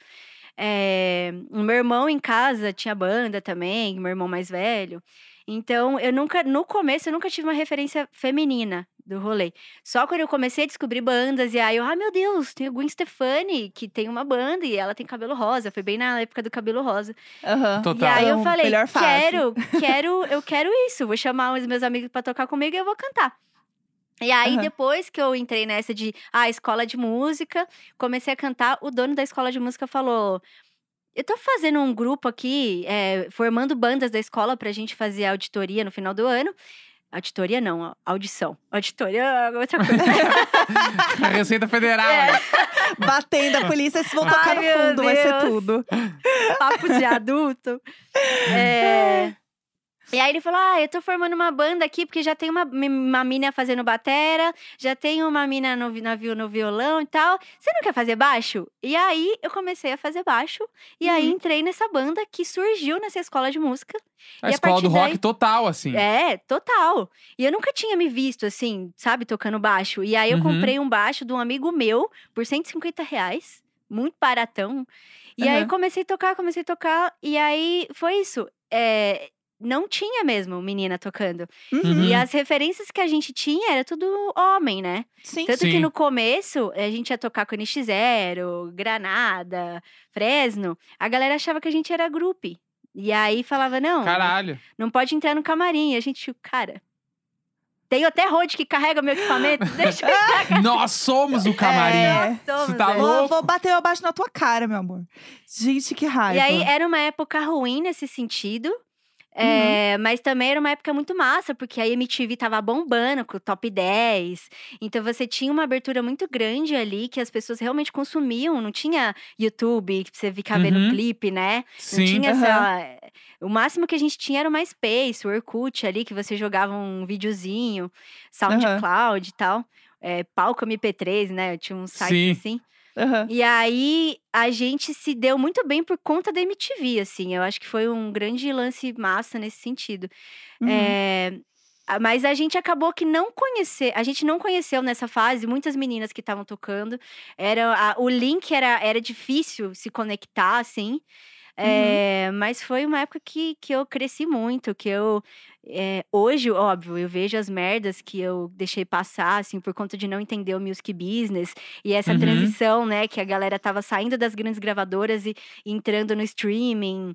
É, o meu irmão em casa tinha banda também, meu irmão mais velho. Então, eu nunca, no começo, eu nunca tive uma referência feminina do rolê. Só quando eu comecei a descobrir bandas, e aí eu, ah, meu Deus, tem a Gwen Stefani, que tem uma banda, e ela tem cabelo rosa. Foi bem na época do cabelo rosa. Aham. Total. E aí eu Amo, falei, melhor quero, quero, eu quero isso. Vou chamar os meus amigos pra tocar comigo e eu vou cantar. E aí, Aham. depois que eu entrei nessa de, ah, escola de música, comecei a cantar, o dono da escola de música falou. Eu tô fazendo um grupo aqui, é, formando bandas da escola pra gente fazer auditoria no final do ano. Auditoria não, audição. Auditoria é outra coisa. A Receita Federal. É. né? Batendo a polícia, se vão Ai, tocar no meu fundo, vai ser tudo. Papo de adulto. É, E aí ele falou: Ah, eu tô formando uma banda aqui, porque já tem uma, uma mina fazendo batera, já tem uma mina no, vi- no violão e tal. Você não quer fazer baixo? E aí eu comecei a fazer baixo. E aí Uhum. entrei nessa banda que surgiu nessa escola de música. A E a escola do partir rock daí- total, assim. É, total. E eu nunca tinha me visto assim, sabe, tocando baixo. E aí eu Uhum. comprei um baixo de um amigo meu por 150 reais, muito baratão. E aí Aham. comecei a tocar, comecei a tocar. E aí foi isso. É, não tinha mesmo menina tocando. Uhum. E as referências que a gente tinha era tudo homem, né? Sim. Tanto que Sim. no começo a gente ia tocar com NX0, Granada, Fresno. A galera achava que a gente era grupo. E aí falava, não, Caralho. não pode entrar no camarim. E a gente, cara. Tenho até road que carrega meu equipamento. Deixa eu. Nós somos o camarim. É. Somos, Você tá velho. louco? Vou, vou bater abaixo na tua cara, meu amor. Gente, que raiva. E aí era uma época ruim nesse sentido. Uhum. é, mas também era uma época muito massa, porque a MTV tava bombando com o top 10. Então você tinha uma abertura muito grande ali que as pessoas realmente consumiam. Não tinha YouTube, que você ficar vendo Uhum. clipe, né? Não Sim. tinha Aham. essa. O máximo que a gente tinha era o MySpace, o Orkut ali, que você jogava um videozinho, SoundCloud e tal. É, palco MP3, né? Eu tinha um site Sim. assim. Aham. E aí a gente se deu muito bem por conta da MTV, assim. Eu acho que foi um grande lance massa nesse sentido. Uhum. É, mas a gente acabou que não conhecer, a gente não conheceu nessa fase muitas meninas que estavam tocando. Era a- o link era, era difícil se conectar, assim. É, Mas foi uma época que, que eu cresci muito, que eu é, hoje, óbvio, eu vejo as merdas que eu deixei passar, assim, por conta de não entender o music business e essa Uhum. transição, né, que a galera tava saindo das grandes gravadoras e entrando no streaming.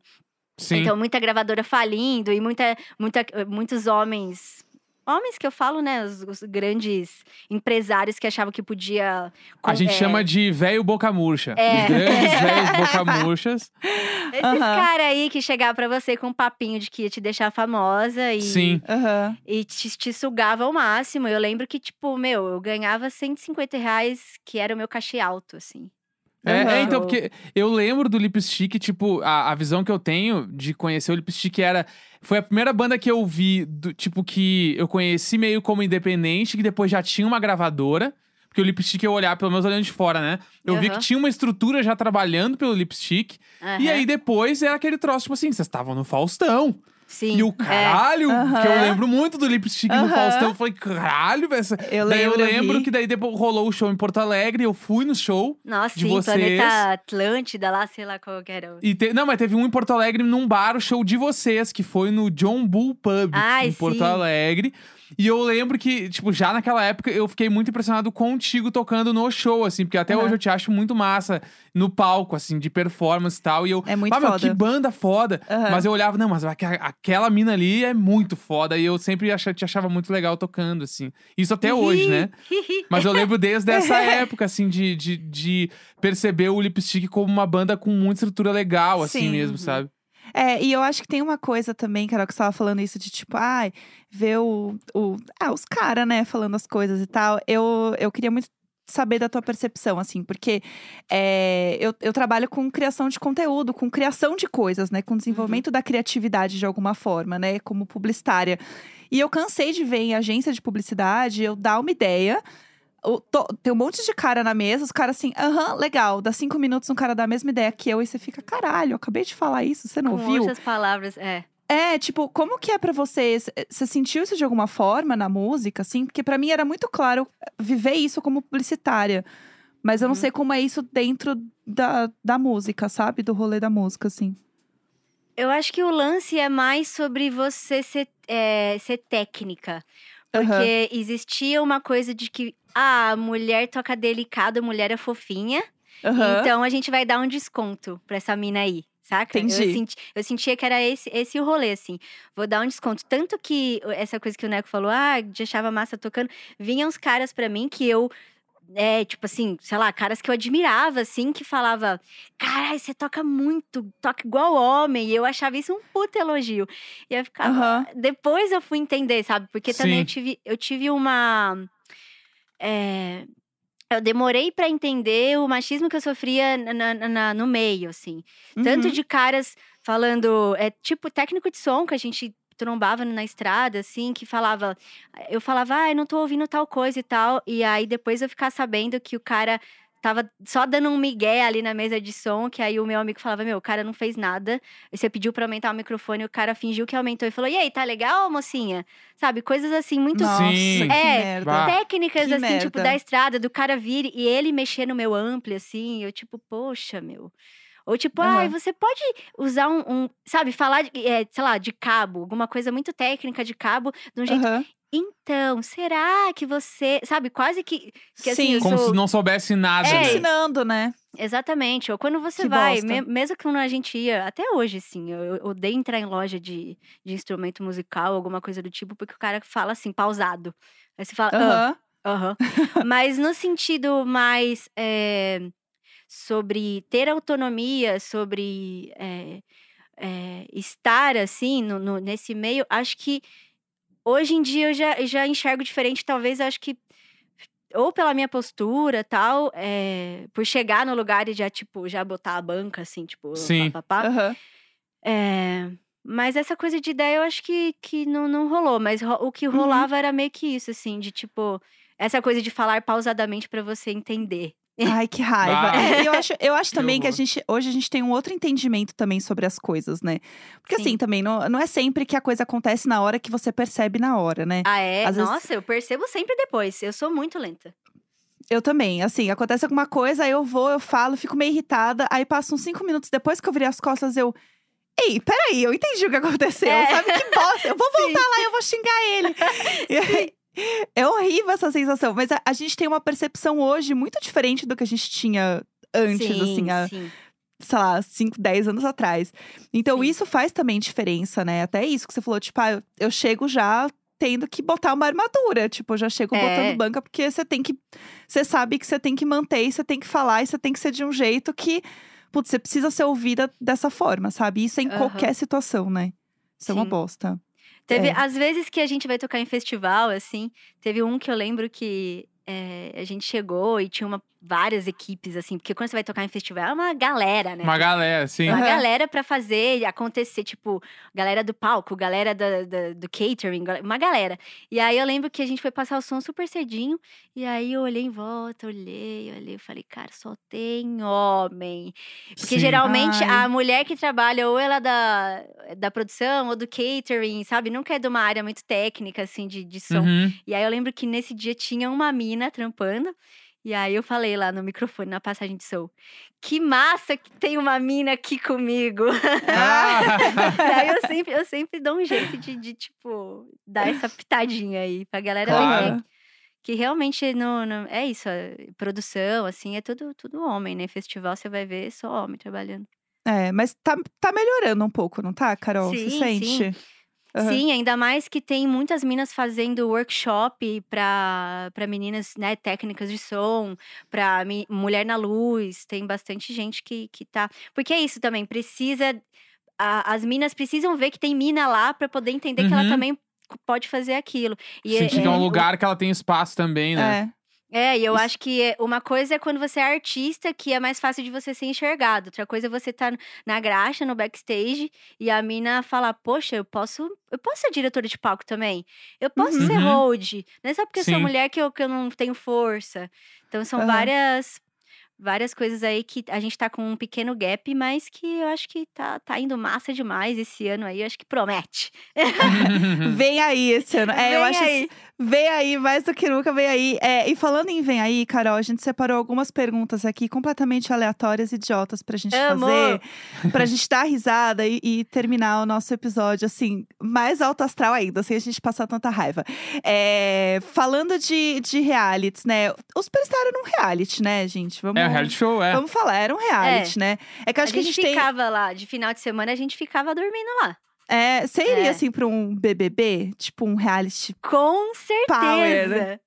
Sim. Então, muita gravadora falindo e muita, muita, muitos homens homens que eu falo, né? Os, os grandes empresários que achavam que podia. com- A gente é, chama de velho boca murcha. É. Os grandes velhos boca murchas. Esses Aham. caras aí que chegavam pra você com um papinho de que ia te deixar famosa e, Sim. Aham. e te, te sugava ao máximo. Eu lembro que, tipo, meu, eu ganhava 150 reais, que era o meu cachê alto, assim. É, Aham. é, então, porque eu lembro do Lipstick, tipo, a, a visão que eu tenho de conhecer o Lipstick era. Foi a primeira banda que eu vi, do, tipo, que eu conheci meio como independente, que depois já tinha uma gravadora. Porque o Lipstick eu olhar, pelo menos olhando de fora, né? Eu vi Aham. que tinha uma estrutura já trabalhando pelo Lipstick. E Aham. aí depois era aquele troço, tipo assim, vocês estavam no Faustão. Sim. E o é. caralho, Aham. que eu lembro muito do Lipstick no Aham. Faustão. Eu falei, caralho, velho. Eu Daí eu lembro, eu lembro vi. que daí depois rolou o show em Porto Alegre, eu fui no show. Nossa, de sim, vocês. Planeta Atlântida lá, sei lá qual que era. E te- Não, mas teve um em Porto Alegre num bar, o show de vocês, que foi no John Bull Pub, Ai, em Porto sim. Alegre. E eu lembro que, tipo, já naquela época eu fiquei muito impressionado contigo tocando no show, assim, porque até Aham. hoje eu te acho muito massa no palco, assim, de performance e tal. E eu. É muito ah, meu, foda. que banda foda. Aham. Mas eu olhava, não, mas aque- aquela mina ali é muito foda. E eu sempre acha- te achava muito legal tocando, assim. Isso até hoje, né? Mas eu lembro desde essa época, assim, de, de, de perceber o Lipstick como uma banda com muita estrutura legal, assim Sim. mesmo, Uhum. sabe? É, e eu acho que tem uma coisa também, Carol, que você tava falando isso de tipo, ai, ver o, o, ah, os caras, né, falando as coisas e tal. Eu, eu queria muito saber da tua percepção, assim, porque é, eu, eu trabalho com criação de conteúdo, com criação de coisas, né, com desenvolvimento da criatividade de alguma forma, né, como publicitária. E eu cansei de ver em agência de publicidade eu dar uma ideia. O- to- tem um monte de cara na mesa, os caras assim, aham, legal. Dá cinco minutos, um cara dá a mesma ideia que eu, e você fica, caralho, eu acabei de falar isso, você não Com ouviu? outras palavras, é. É, tipo, como que é pra vocês? Você sentiu isso de alguma forma na música, assim? Porque pra mim era muito claro viver isso como publicitária. Mas eu não Uhum. sei como é isso dentro da, da música, sabe? Do rolê da música, assim. Eu acho que o lance é mais sobre você ser, é, ser técnica. Porque existia uma coisa de que ah, a mulher toca delicado, a mulher é fofinha. Aham. Então a gente vai dar um desconto pra essa mina aí. Saca? Eu, Entendi. senti- eu sentia que era esse, esse o rolê, assim. Vou dar um desconto. Tanto que essa coisa que o Neco falou, ah, de achava massa tocando, vinham uns caras pra mim que eu. É, tipo assim, sei lá, caras que eu admirava, assim, que falava, caralho, você toca muito, toca igual homem. E eu achava isso um puta elogio. E eu ficava. Aham. Depois eu fui entender, sabe? Porque também Sim. eu tive, eu tive uma. é, eu demorei pra entender o machismo que eu sofria na- na- na- no meio, assim. Tanto Uhum. de caras falando, é tipo técnico de som que a gente trombava na estrada, assim, que falava. Eu falava, ah, eu não tô ouvindo tal coisa e tal. E aí depois eu ficar sabendo que o cara tava só dando um migué ali na mesa de som, que aí o meu amigo falava, meu, o cara não fez nada. E você pediu pra aumentar o microfone, o cara fingiu que aumentou e falou, e aí, tá legal, mocinha? Sabe, coisas assim, muito Nossa, Sim. que É, técnicas, Que assim, tipo, merda. da estrada, do cara vir e ele mexer no meu ampli, assim, eu, tipo, poxa, meu. Ou tipo, ai, Aham. você pode usar um, um- sabe, falar, de, é, sei lá, de cabo, alguma coisa muito técnica de cabo, de um jeito. Aham. Então, será que você. Sabe, quase que. que assim, Sim. eu Como sou- se não soubesse nada, É, né? Ensinando, né? Exatamente. Ou quando você Que vai, me- mesmo que quando a gente ia, até hoje, assim, eu, eu odeio entrar em loja de, de instrumento musical, alguma coisa do tipo, porque o cara fala assim, pausado. Aí você fala, "Ah, Aham. Aham. Mas no sentido mais eh, sobre ter autonomia, sobre eh, eh, estar assim no, no- nesse meio, acho que hoje em dia eu já, já enxergo diferente. Talvez acho que ou pela minha postura tal, eh, por chegar no lugar e já tipo já botar a banca assim, tipo, Sim. pá, pá, pá. Aham. É, mas essa coisa de ideia eu acho que, que não, não rolou. Mas ro- o que Uhum. rolava era meio que isso, assim, de tipo. Essa coisa de falar pausadamente pra você entender. Ai, que raiva. Bah. É, eu acho, eu acho Que também que a gente, hoje a gente tem um outro entendimento também sobre as coisas, né? Porque assim, Sim. também, não, não é sempre que a coisa acontece na hora que você percebe na hora, né? Ah, é? Às vezes- Nossa, eu percebo sempre depois. Eu sou muito lenta. Eu também, assim, acontece alguma coisa, aí eu vou, eu falo, fico meio irritada, aí passa uns cinco minutos depois que eu virei as costas, eu. Ei, peraí, eu entendi o que aconteceu. É. Sabe que bosta? Eu vou voltar lá e eu vou xingar ele. É horrível essa sensação, mas a, a gente tem uma percepção hoje muito diferente do que a gente tinha antes, sim, assim, há, sim. sei lá, 5, 10 anos atrás. Então, Sim. isso faz também diferença, né? Até isso que você falou, tipo, ah, eu, eu chego já tendo que botar uma armadura. Tipo, eu já chego É. botando banca, porque você tem que. Você sabe que você tem que manter, e você tem que falar, e você tem que ser de um jeito que. Putz, você precisa ser ouvida dessa forma, sabe? Isso é em Aham. qualquer situação, né? Isso é uma Sim. bosta. Teve, É. às vezes que a gente vai tocar em festival, assim, teve um que eu lembro que é, a gente chegou e tinha uma, várias equipes, assim, porque quando você vai tocar em festival é uma galera, né? Uma galera, sim. Uma Aham. galera pra fazer acontecer, tipo, galera do palco, galera da- da- do catering, uma galera. E aí eu lembro que a gente foi passar o som super cedinho, e aí eu olhei em volta, olhei, olhei, eu falei, cara, só tem homem. Porque Sim. geralmente Ai. a mulher que trabalha, ou ela é da, da produção, ou do catering, sabe? Nunca é de uma área muito técnica, assim, de, de som. Uhum. E aí eu lembro que nesse dia tinha uma mina trampando. E aí eu falei lá no microfone, na passagem de som, que massa que tem uma mina aqui comigo. Ah! e aí eu sempre, eu sempre dou um jeito de, de, tipo, dar essa pitadinha aí pra galera Claro. ver que, realmente não, não- é isso, é produção, assim, é tudo, tudo homem, né? Festival você vai ver só homem trabalhando. É, mas tá, tá melhorando um pouco, não tá, Carol? Você Sim, sente? sim. Aham. Sim, ainda mais que tem muitas minas fazendo workshop para meninas, né, técnicas de som, para mulher na luz, tem bastante gente que, que tá. Porque é isso também, precisa. a- as minas precisam ver que tem mina lá para poder entender que ela Uhum. também pode fazer aquilo. E Sentir que é um o- lugar que ela tem espaço também, né? É. e eu Isso- acho que é- uma coisa é quando você é artista, que é mais fácil de você ser enxergado. Outra coisa é você tá na graxa, no backstage, e a mina falar, poxa, eu posso, eu posso ser diretora de palco também. Eu posso ser Uhum. hold. Não é só porque eu Sim. sou mulher que eu, que eu não tenho força. Então são Aham. várias. Várias coisas aí que a gente tá com um pequeno gap, mas que eu acho que tá, tá indo massa demais esse ano aí. Eu acho que promete. Vem aí esse ano. É, eu Vem acho aí. Vem aí, mais do que nunca, vem aí. É, e falando em Vem aí, Carol, a gente separou algumas perguntas aqui completamente aleatórias, idiotas, pra gente Amo! fazer. Pra gente dar risada e, e terminar o nosso episódio, assim, mais alto astral ainda, sem a gente passar tanta raiva. É, falando de, de realities, né? O Superstar era um reality, né, gente? Vamos, É um reality show, é. vamos falar, era um reality, né? É que eu A acho que a gente gente tem. ficava lá, de final de semana, a gente ficava dormindo lá. É, você iria, É. assim, pra um BBB? Tipo, um reality Com Power. certeza.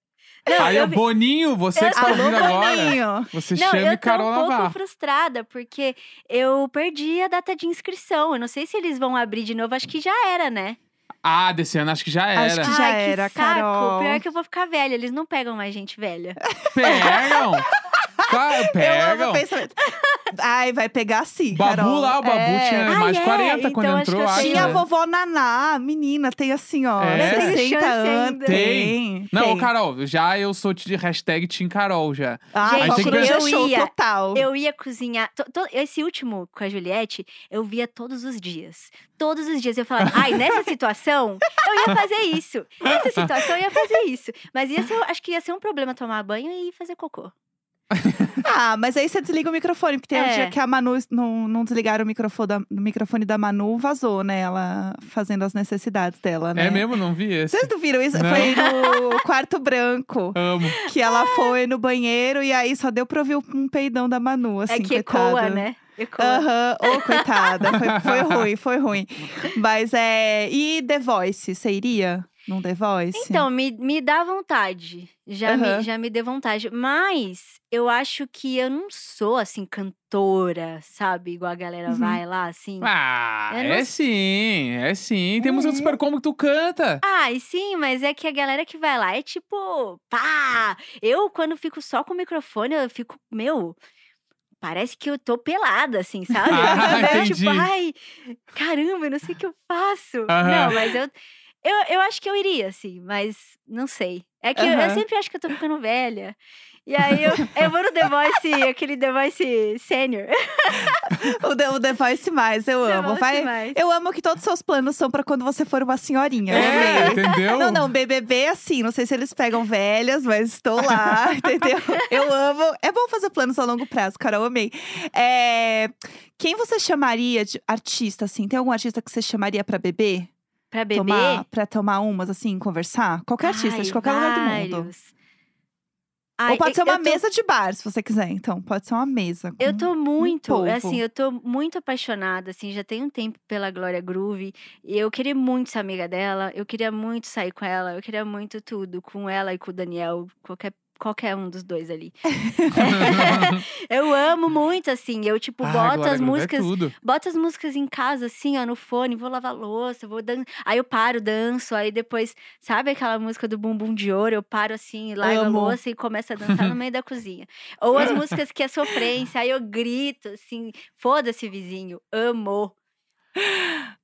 Não, Aí eu o vi- Boninho, você Eu- que está ouvindo agora, Boninho! você Não, chame eu tô Carol um pouco frustrada, porque eu perdi a data de inscrição. Eu não sei se eles vão abrir de novo, acho que já era, né? Ah, desse ano acho que já era. Acho que já Ai, era, que saco. Carol. Pior que eu vou ficar velha, eles não pegam mais gente velha. Pegam! Claro, Eu amo o pensamento. Ai, vai pegar sim, Babu Carol. lá, o Babu É. tinha mais de é? 40 quando Então acho entrou, que eu acho. tenho- Tinha a né? vovó Naná, menina, tem assim, ó, É? Eu tenho 60 chance anos. ainda. Tem. Não, tem. ô, Carol, já eu sou de hashtag Team Carol já. Ai, Gente, Foco no eu G-Show ia- total. Eu ia cozinhar. to- to- esse último com a Juliette, eu via todos os dias. Todos os dias eu falava, ai, nessa situação, eu ia fazer isso. Nessa situação, eu ia fazer isso. Mas ia ser, acho que ia ser um problema tomar banho e fazer cocô. Ah, mas aí você desliga o microfone, porque tem um É. dia que a Manu não, não desligaram o microfone, da, o microfone da Manu, vazou, né? Ela fazendo as necessidades dela, né? É mesmo? Não vi esse. Vocês não viram isso? Não. Foi no quarto branco. Amo. Que ela foi no banheiro e aí só deu pra ouvir um peidão da Manu, assim, é que coitada. ecoa, né? Ecoa. Aham, ô coitada, foi, foi ruim, foi ruim. Mas é. E The Voice, você iria num The Voice? Então, me, me dá vontade. Já, Aham. me, já me deu vontade. Mas eu acho que eu não sou, assim, cantora, sabe? Igual a galera Uhum. vai lá, assim. Ah, não é sim, é sim. Tem música do. Super Combo que tu canta. Ah, e sim, mas é que a galera que vai lá é tipo, pá! Eu, quando fico só com o microfone, eu fico, meu. Parece que eu tô pelada, assim, sabe? Ah, Eu, tipo, ai, caramba, eu não sei o que eu faço. Aham. Não, mas eu, eu, eu acho que eu iria, assim, mas não sei. É que eu- eu, Aham. sempre acho que eu tô ficando velha. E aí eu, eu vou no The Voice, aquele The Voice Senior. O The, o The Voice mais, eu The amo. Vai, mais. eu amo que todos os seus planos são pra quando você for uma senhorinha. eu É, amei. entendeu? Não, não, BBB assim, não sei se eles pegam velhas, mas estou lá, entendeu? Eu amo. É bom fazer planos a longo prazo, Carol, amei. É, quem você chamaria de artista, assim? Tem algum artista que você chamaria pra beber? Pra beber. Tomar, pra tomar umas, assim, conversar? Qualquer artista, de Ai, qualquer lugar do mundo. vários. Ai, Ou pode eu- ser uma tô- mesa de bar, se você quiser. Então, pode ser uma mesa. Eu tô muito, povo. assim, eu tô muito apaixonada, assim, já tem um tempo pela Glória Groove. E eu queria muito ser amiga dela, eu queria muito sair com ela, eu queria muito tudo, com ela e com o Daniel, qualquer, qualquer um dos dois ali. eu amo muito, assim, eu, tipo, Ah, boto Glória as é músicas tudo. boto as músicas em casa, assim, ó, no fone, vou lavar louça, vou dan... Aí eu paro, danço, aí depois, sabe aquela música do Bumbum de Ouro? Eu paro assim, largo Amo. a louça e começo a dançar no meio da cozinha. Ou as músicas que é sofrência, aí eu grito, assim, foda-se, vizinho, amo.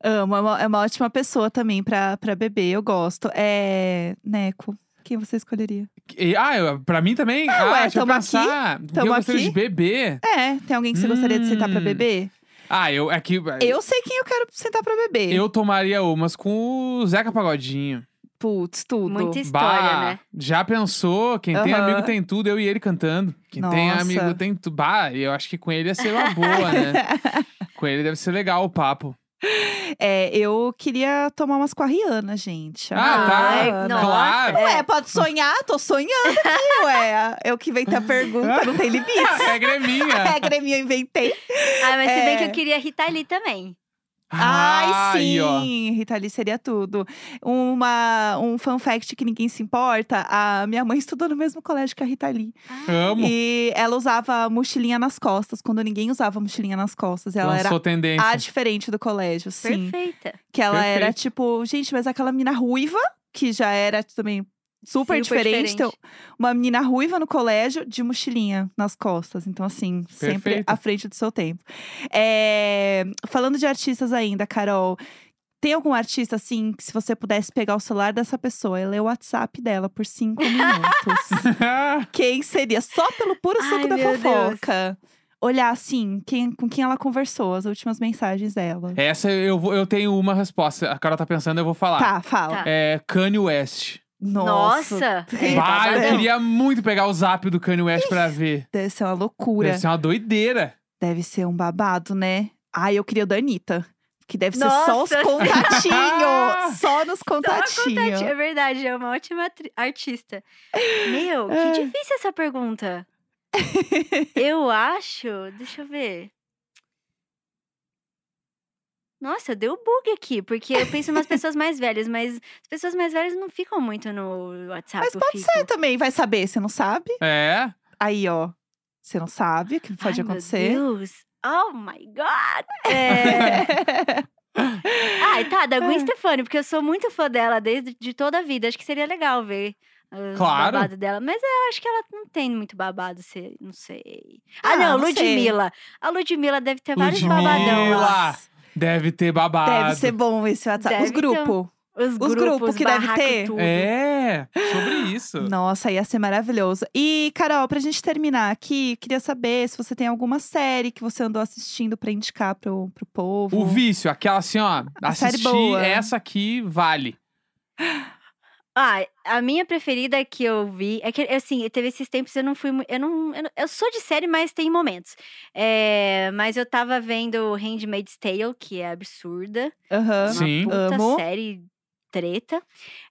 Amo, é uma, é uma ótima pessoa também pra, pra beber, eu gosto. É. Neco, quem você escolheria? E- ah, eu- pra mim também? Ah, ah, ué, deixa eu tamo aqui, pensar. Tamo eu gostaria de aqui. beber. É, tem alguém que você gostaria de sentar pra Hum. beber? Ah, eu aqui. Eu sei quem eu quero sentar pra beber. Eu tomaria umas com o Zeca Pagodinho. Putz, tudo. Muita história, bah, né? Já pensou? Quem tem Aham. amigo tem tudo, eu e ele cantando. Quem tem Nossa. amigo tem tudo. Bah, eu acho que com ele ia ser uma boa, né? com ele deve ser legal o papo. É, eu queria tomar umas com a Rihanna, gente. A Ah, tá. Ai, Rihanna. nossa, Claro. Ué, pode sonhar? Tô sonhando aqui, ué. Eu que inventei a pergunta, não tem regra é minha. A regra é minha, eu inventei. Ah, mas se bem que É. eu queria Rita Lee também. Ai, Aí, ó. sim! Rita Lee seria tudo. Uma, um fun fact que ninguém se importa: a minha mãe estudou no mesmo colégio que a Rita Lee. Amo. E ela usava mochilinha nas costas, quando ninguém usava mochilinha nas costas. Ela Lançou era tendência. a diferente do colégio, sim. Perfeita. Que ela era tipo, gente, mas aquela menina ruiva, que já era também super, Super diferente. Então, diferente. uma menina ruiva no colégio de mochilinha nas costas. Então, assim, sempre Perfeito. à frente do seu tempo. É, Falando de artistas ainda, Carol. Tem algum artista, assim, que se você pudesse pegar o celular dessa pessoa e ler o WhatsApp dela por cinco minutos, quem seria? Só pelo puro Ai, suco da meu Deus. fofoca. Olhar, assim, quem, com quem ela conversou, as últimas mensagens dela. Essa eu, eu tenho uma resposta. A Carol tá pensando, eu vou falar. Tá, fala. Tá. É Kanye West. Nossa! É, Bah, eu queria muito pegar o zap do Kanye West pra ver. Deve ser uma loucura. Deve ser uma doideira. Deve ser um babado, né? Ai, eu queria o da Anitta. Que deve ser só os Nossa! contatinhos. só nos contatinhos. É verdade, é uma ótima artista. Meu, É. que difícil essa pergunta. eu acho. Deixa eu ver. Nossa, deu bug aqui, porque eu penso nas pessoas mais velhas, mas as pessoas mais velhas não ficam muito no WhatsApp. Mas pode fico. ser também, vai saber. Você não sabe? É. Aí, ó. Você não sabe o que pode Ai, acontecer. Meu Deus. Oh my God! É... Ai, tá, da Gwen É. Stefani, porque eu sou muito fã dela desde de toda a vida. Acho que seria legal ver os Claro. babados dela. Mas eu acho que ela não tem muito babado, se- não sei. Ah, Ah, não, não sei. Ludmilla. A Ludmilla deve ter vários babadão Ludmilla. lá. Deve ter babado. Deve ser bom esse WhatsApp. Os Deve ter um- grupos. Os, Os grupos, grupos que deve ter. tudo. É, sobre isso. Nossa, ia ser maravilhoso. E, Carol, pra gente terminar aqui, queria saber se você tem alguma série que você andou assistindo pra indicar pro, pro povo. O vício, aquela assim, ó. A série Assistir boa. essa aqui vale. Ah, a minha preferida que eu vi é que, assim, teve esses tempos eu não fui. Eu não. Eu, não- eu sou de série, mas tem momentos. É, mas eu tava vendo Handmaid's Tale, que é absurda. Aham. Sim. Uma puta Amo. série treta.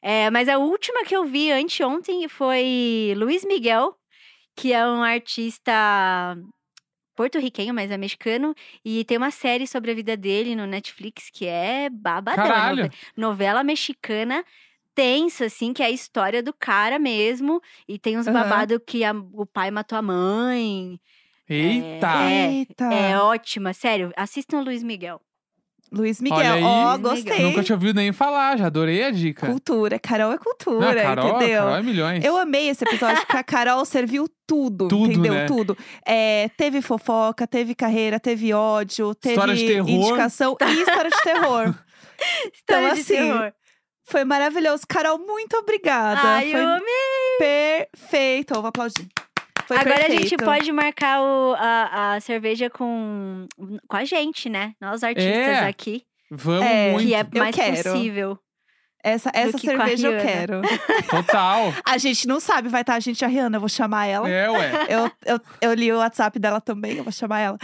É, mas a última que eu vi anteontem foi Luiz Miguel, que é um artista porto-riquenho, mas é mexicano. E tem uma série sobre a vida dele no Netflix que é babadão. Caralho. Nove- Novela mexicana tensa, assim, que é a história do cara mesmo. E tem uns Aham. babado que a- o pai matou a mãe. Eita! É. Eita. É ótima, sério. Assistam o Luiz Miguel. Luiz Olha Miguel. aí. Ó, Luiz gostei. Miguel. Nunca tinha ouvido nem falar, já adorei a dica. Cultura. Carol é cultura, Não, Carol, entendeu? Carol é milhões. Eu amei esse episódio porque a Carol serviu tudo, Tudo, entendeu? né? Tudo. É, teve fofoca, teve carreira, teve ódio, teve História de terror. indicação e história de terror. História de assim, terror. Foi maravilhoso. Carol, muito obrigada. Ai, Foi eu amei. perfeito. Vou aplaudir. Foi Agora perfeito. a gente pode marcar o- a, a cerveja com, com a gente, né? Nós artistas É. aqui. Vamos É, muito. Que é Eu mais quero. possível. Essa, essa que cerveja eu quero. Total. A gente não sabe, vai estar a gente e a Rihanna. Eu vou chamar ela. É, ué. Eu, eu, eu li o WhatsApp dela também, eu vou chamar ela.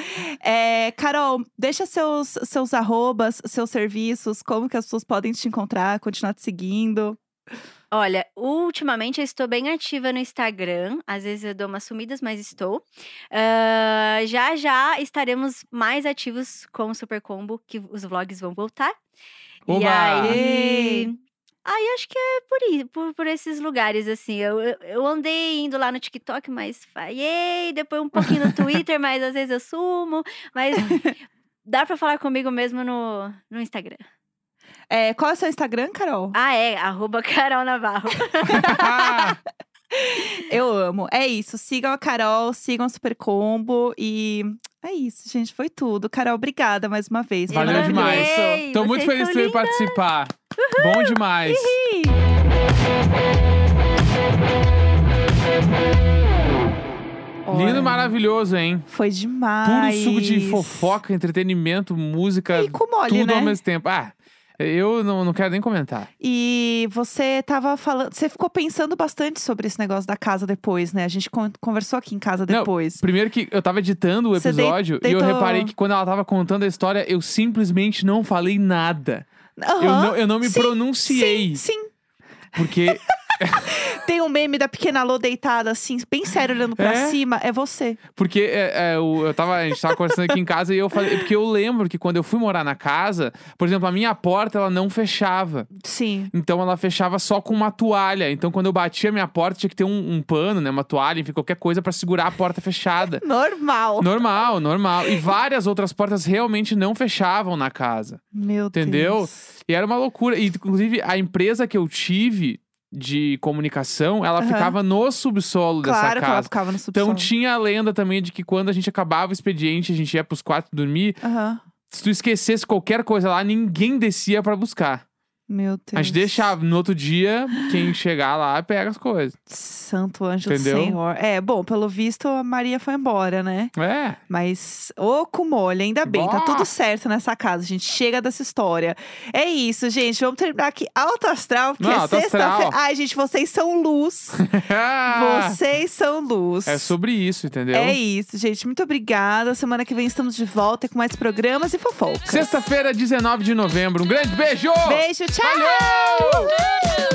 É, Carol, deixa seus, seus arrobas, seus serviços, como que as pessoas podem te encontrar, continuar te seguindo. Olha, ultimamente eu estou bem ativa no Instagram. Às vezes eu dou umas sumidas, mas estou. Ah, já já estaremos mais ativos com o Super Combo, que os vlogs vão voltar. E Oba! aí. Aí acho que é por, aí, por, por esses lugares, assim. Eu, eu, eu andei indo lá no TikTok, mas falhei. Depois um pouquinho no Twitter, mas às vezes eu sumo. Mas dá pra falar comigo mesmo no, no Instagram. É, qual é o seu Instagram, Carol? Ah, é, arroba Carol Navarro. Eu amo. É isso. Sigam a Carol, sigam o Super Combo e é isso, gente. Foi tudo. Carol, obrigada mais uma vez. Valeu amei, demais. Tô muito feliz de tu ir participar. Bom demais. Olha, Lindo, maravilhoso, hein? Foi Puro demais. suco de fofoca, entretenimento, música, E com mole, tudo né? ao mesmo tempo. Ah, eu não, não quero nem comentar. E você tava falando. Você ficou pensando bastante sobre esse negócio da casa depois, né? A gente con- conversou aqui em casa Não, depois. Primeiro que eu tava editando o Você dei- episódio e eu deitou- reparei que quando ela tava contando a história, eu simplesmente não falei nada. Eu, não, eu não me Sim, pronunciei. Sim, sim. Porque Tem um meme da pequena Lô deitada assim, bem sério, olhando pra É? cima. É você. Porque é, é, o- eu tava, a gente tava conversando aqui em casa e eu falei. Porque eu lembro que quando eu fui morar na casa, por exemplo, a minha porta ela não fechava. Sim. Então ela fechava só com uma toalha. Então quando eu batia a minha porta, tinha que ter um, um pano, né? Uma toalha, enfim, qualquer coisa pra segurar a porta fechada. Normal. Normal, normal. E várias outras portas realmente não fechavam na casa. Meu Entendeu? Deus. E era uma loucura. E, inclusive, a empresa que eu tive de comunicação, ela Aham. ficava no subsolo dessa Claro que ela casa. ficava no subsolo. Então tinha a lenda também de que quando a gente acabava o expediente, a gente ia pros quartos dormir. Aham. Se tu esquecesse qualquer coisa lá, ninguém descia pra buscar. Meu Deus. A gente deixava. No outro dia, quem chegar lá pega as coisas. Santo anjo Entendeu? do Senhor. É, bom, pelo visto a Maria foi embora, né? É. Mas, ô Kumolha, ainda bem, tá Bah! tudo certo nessa casa, gente. Chega dessa história. É isso, gente. Vamos terminar aqui alto astral, porque Não, é sexta-feira. Ai, gente, vocês são luz. vocês são luz. é sobre isso, entendeu? É isso, gente. Muito obrigada. Semana que vem estamos de volta com mais programas e fofocas. Sexta-feira, 19 de novembro. Um grande beijo! Beijo, tchau! Valeu! Uhul!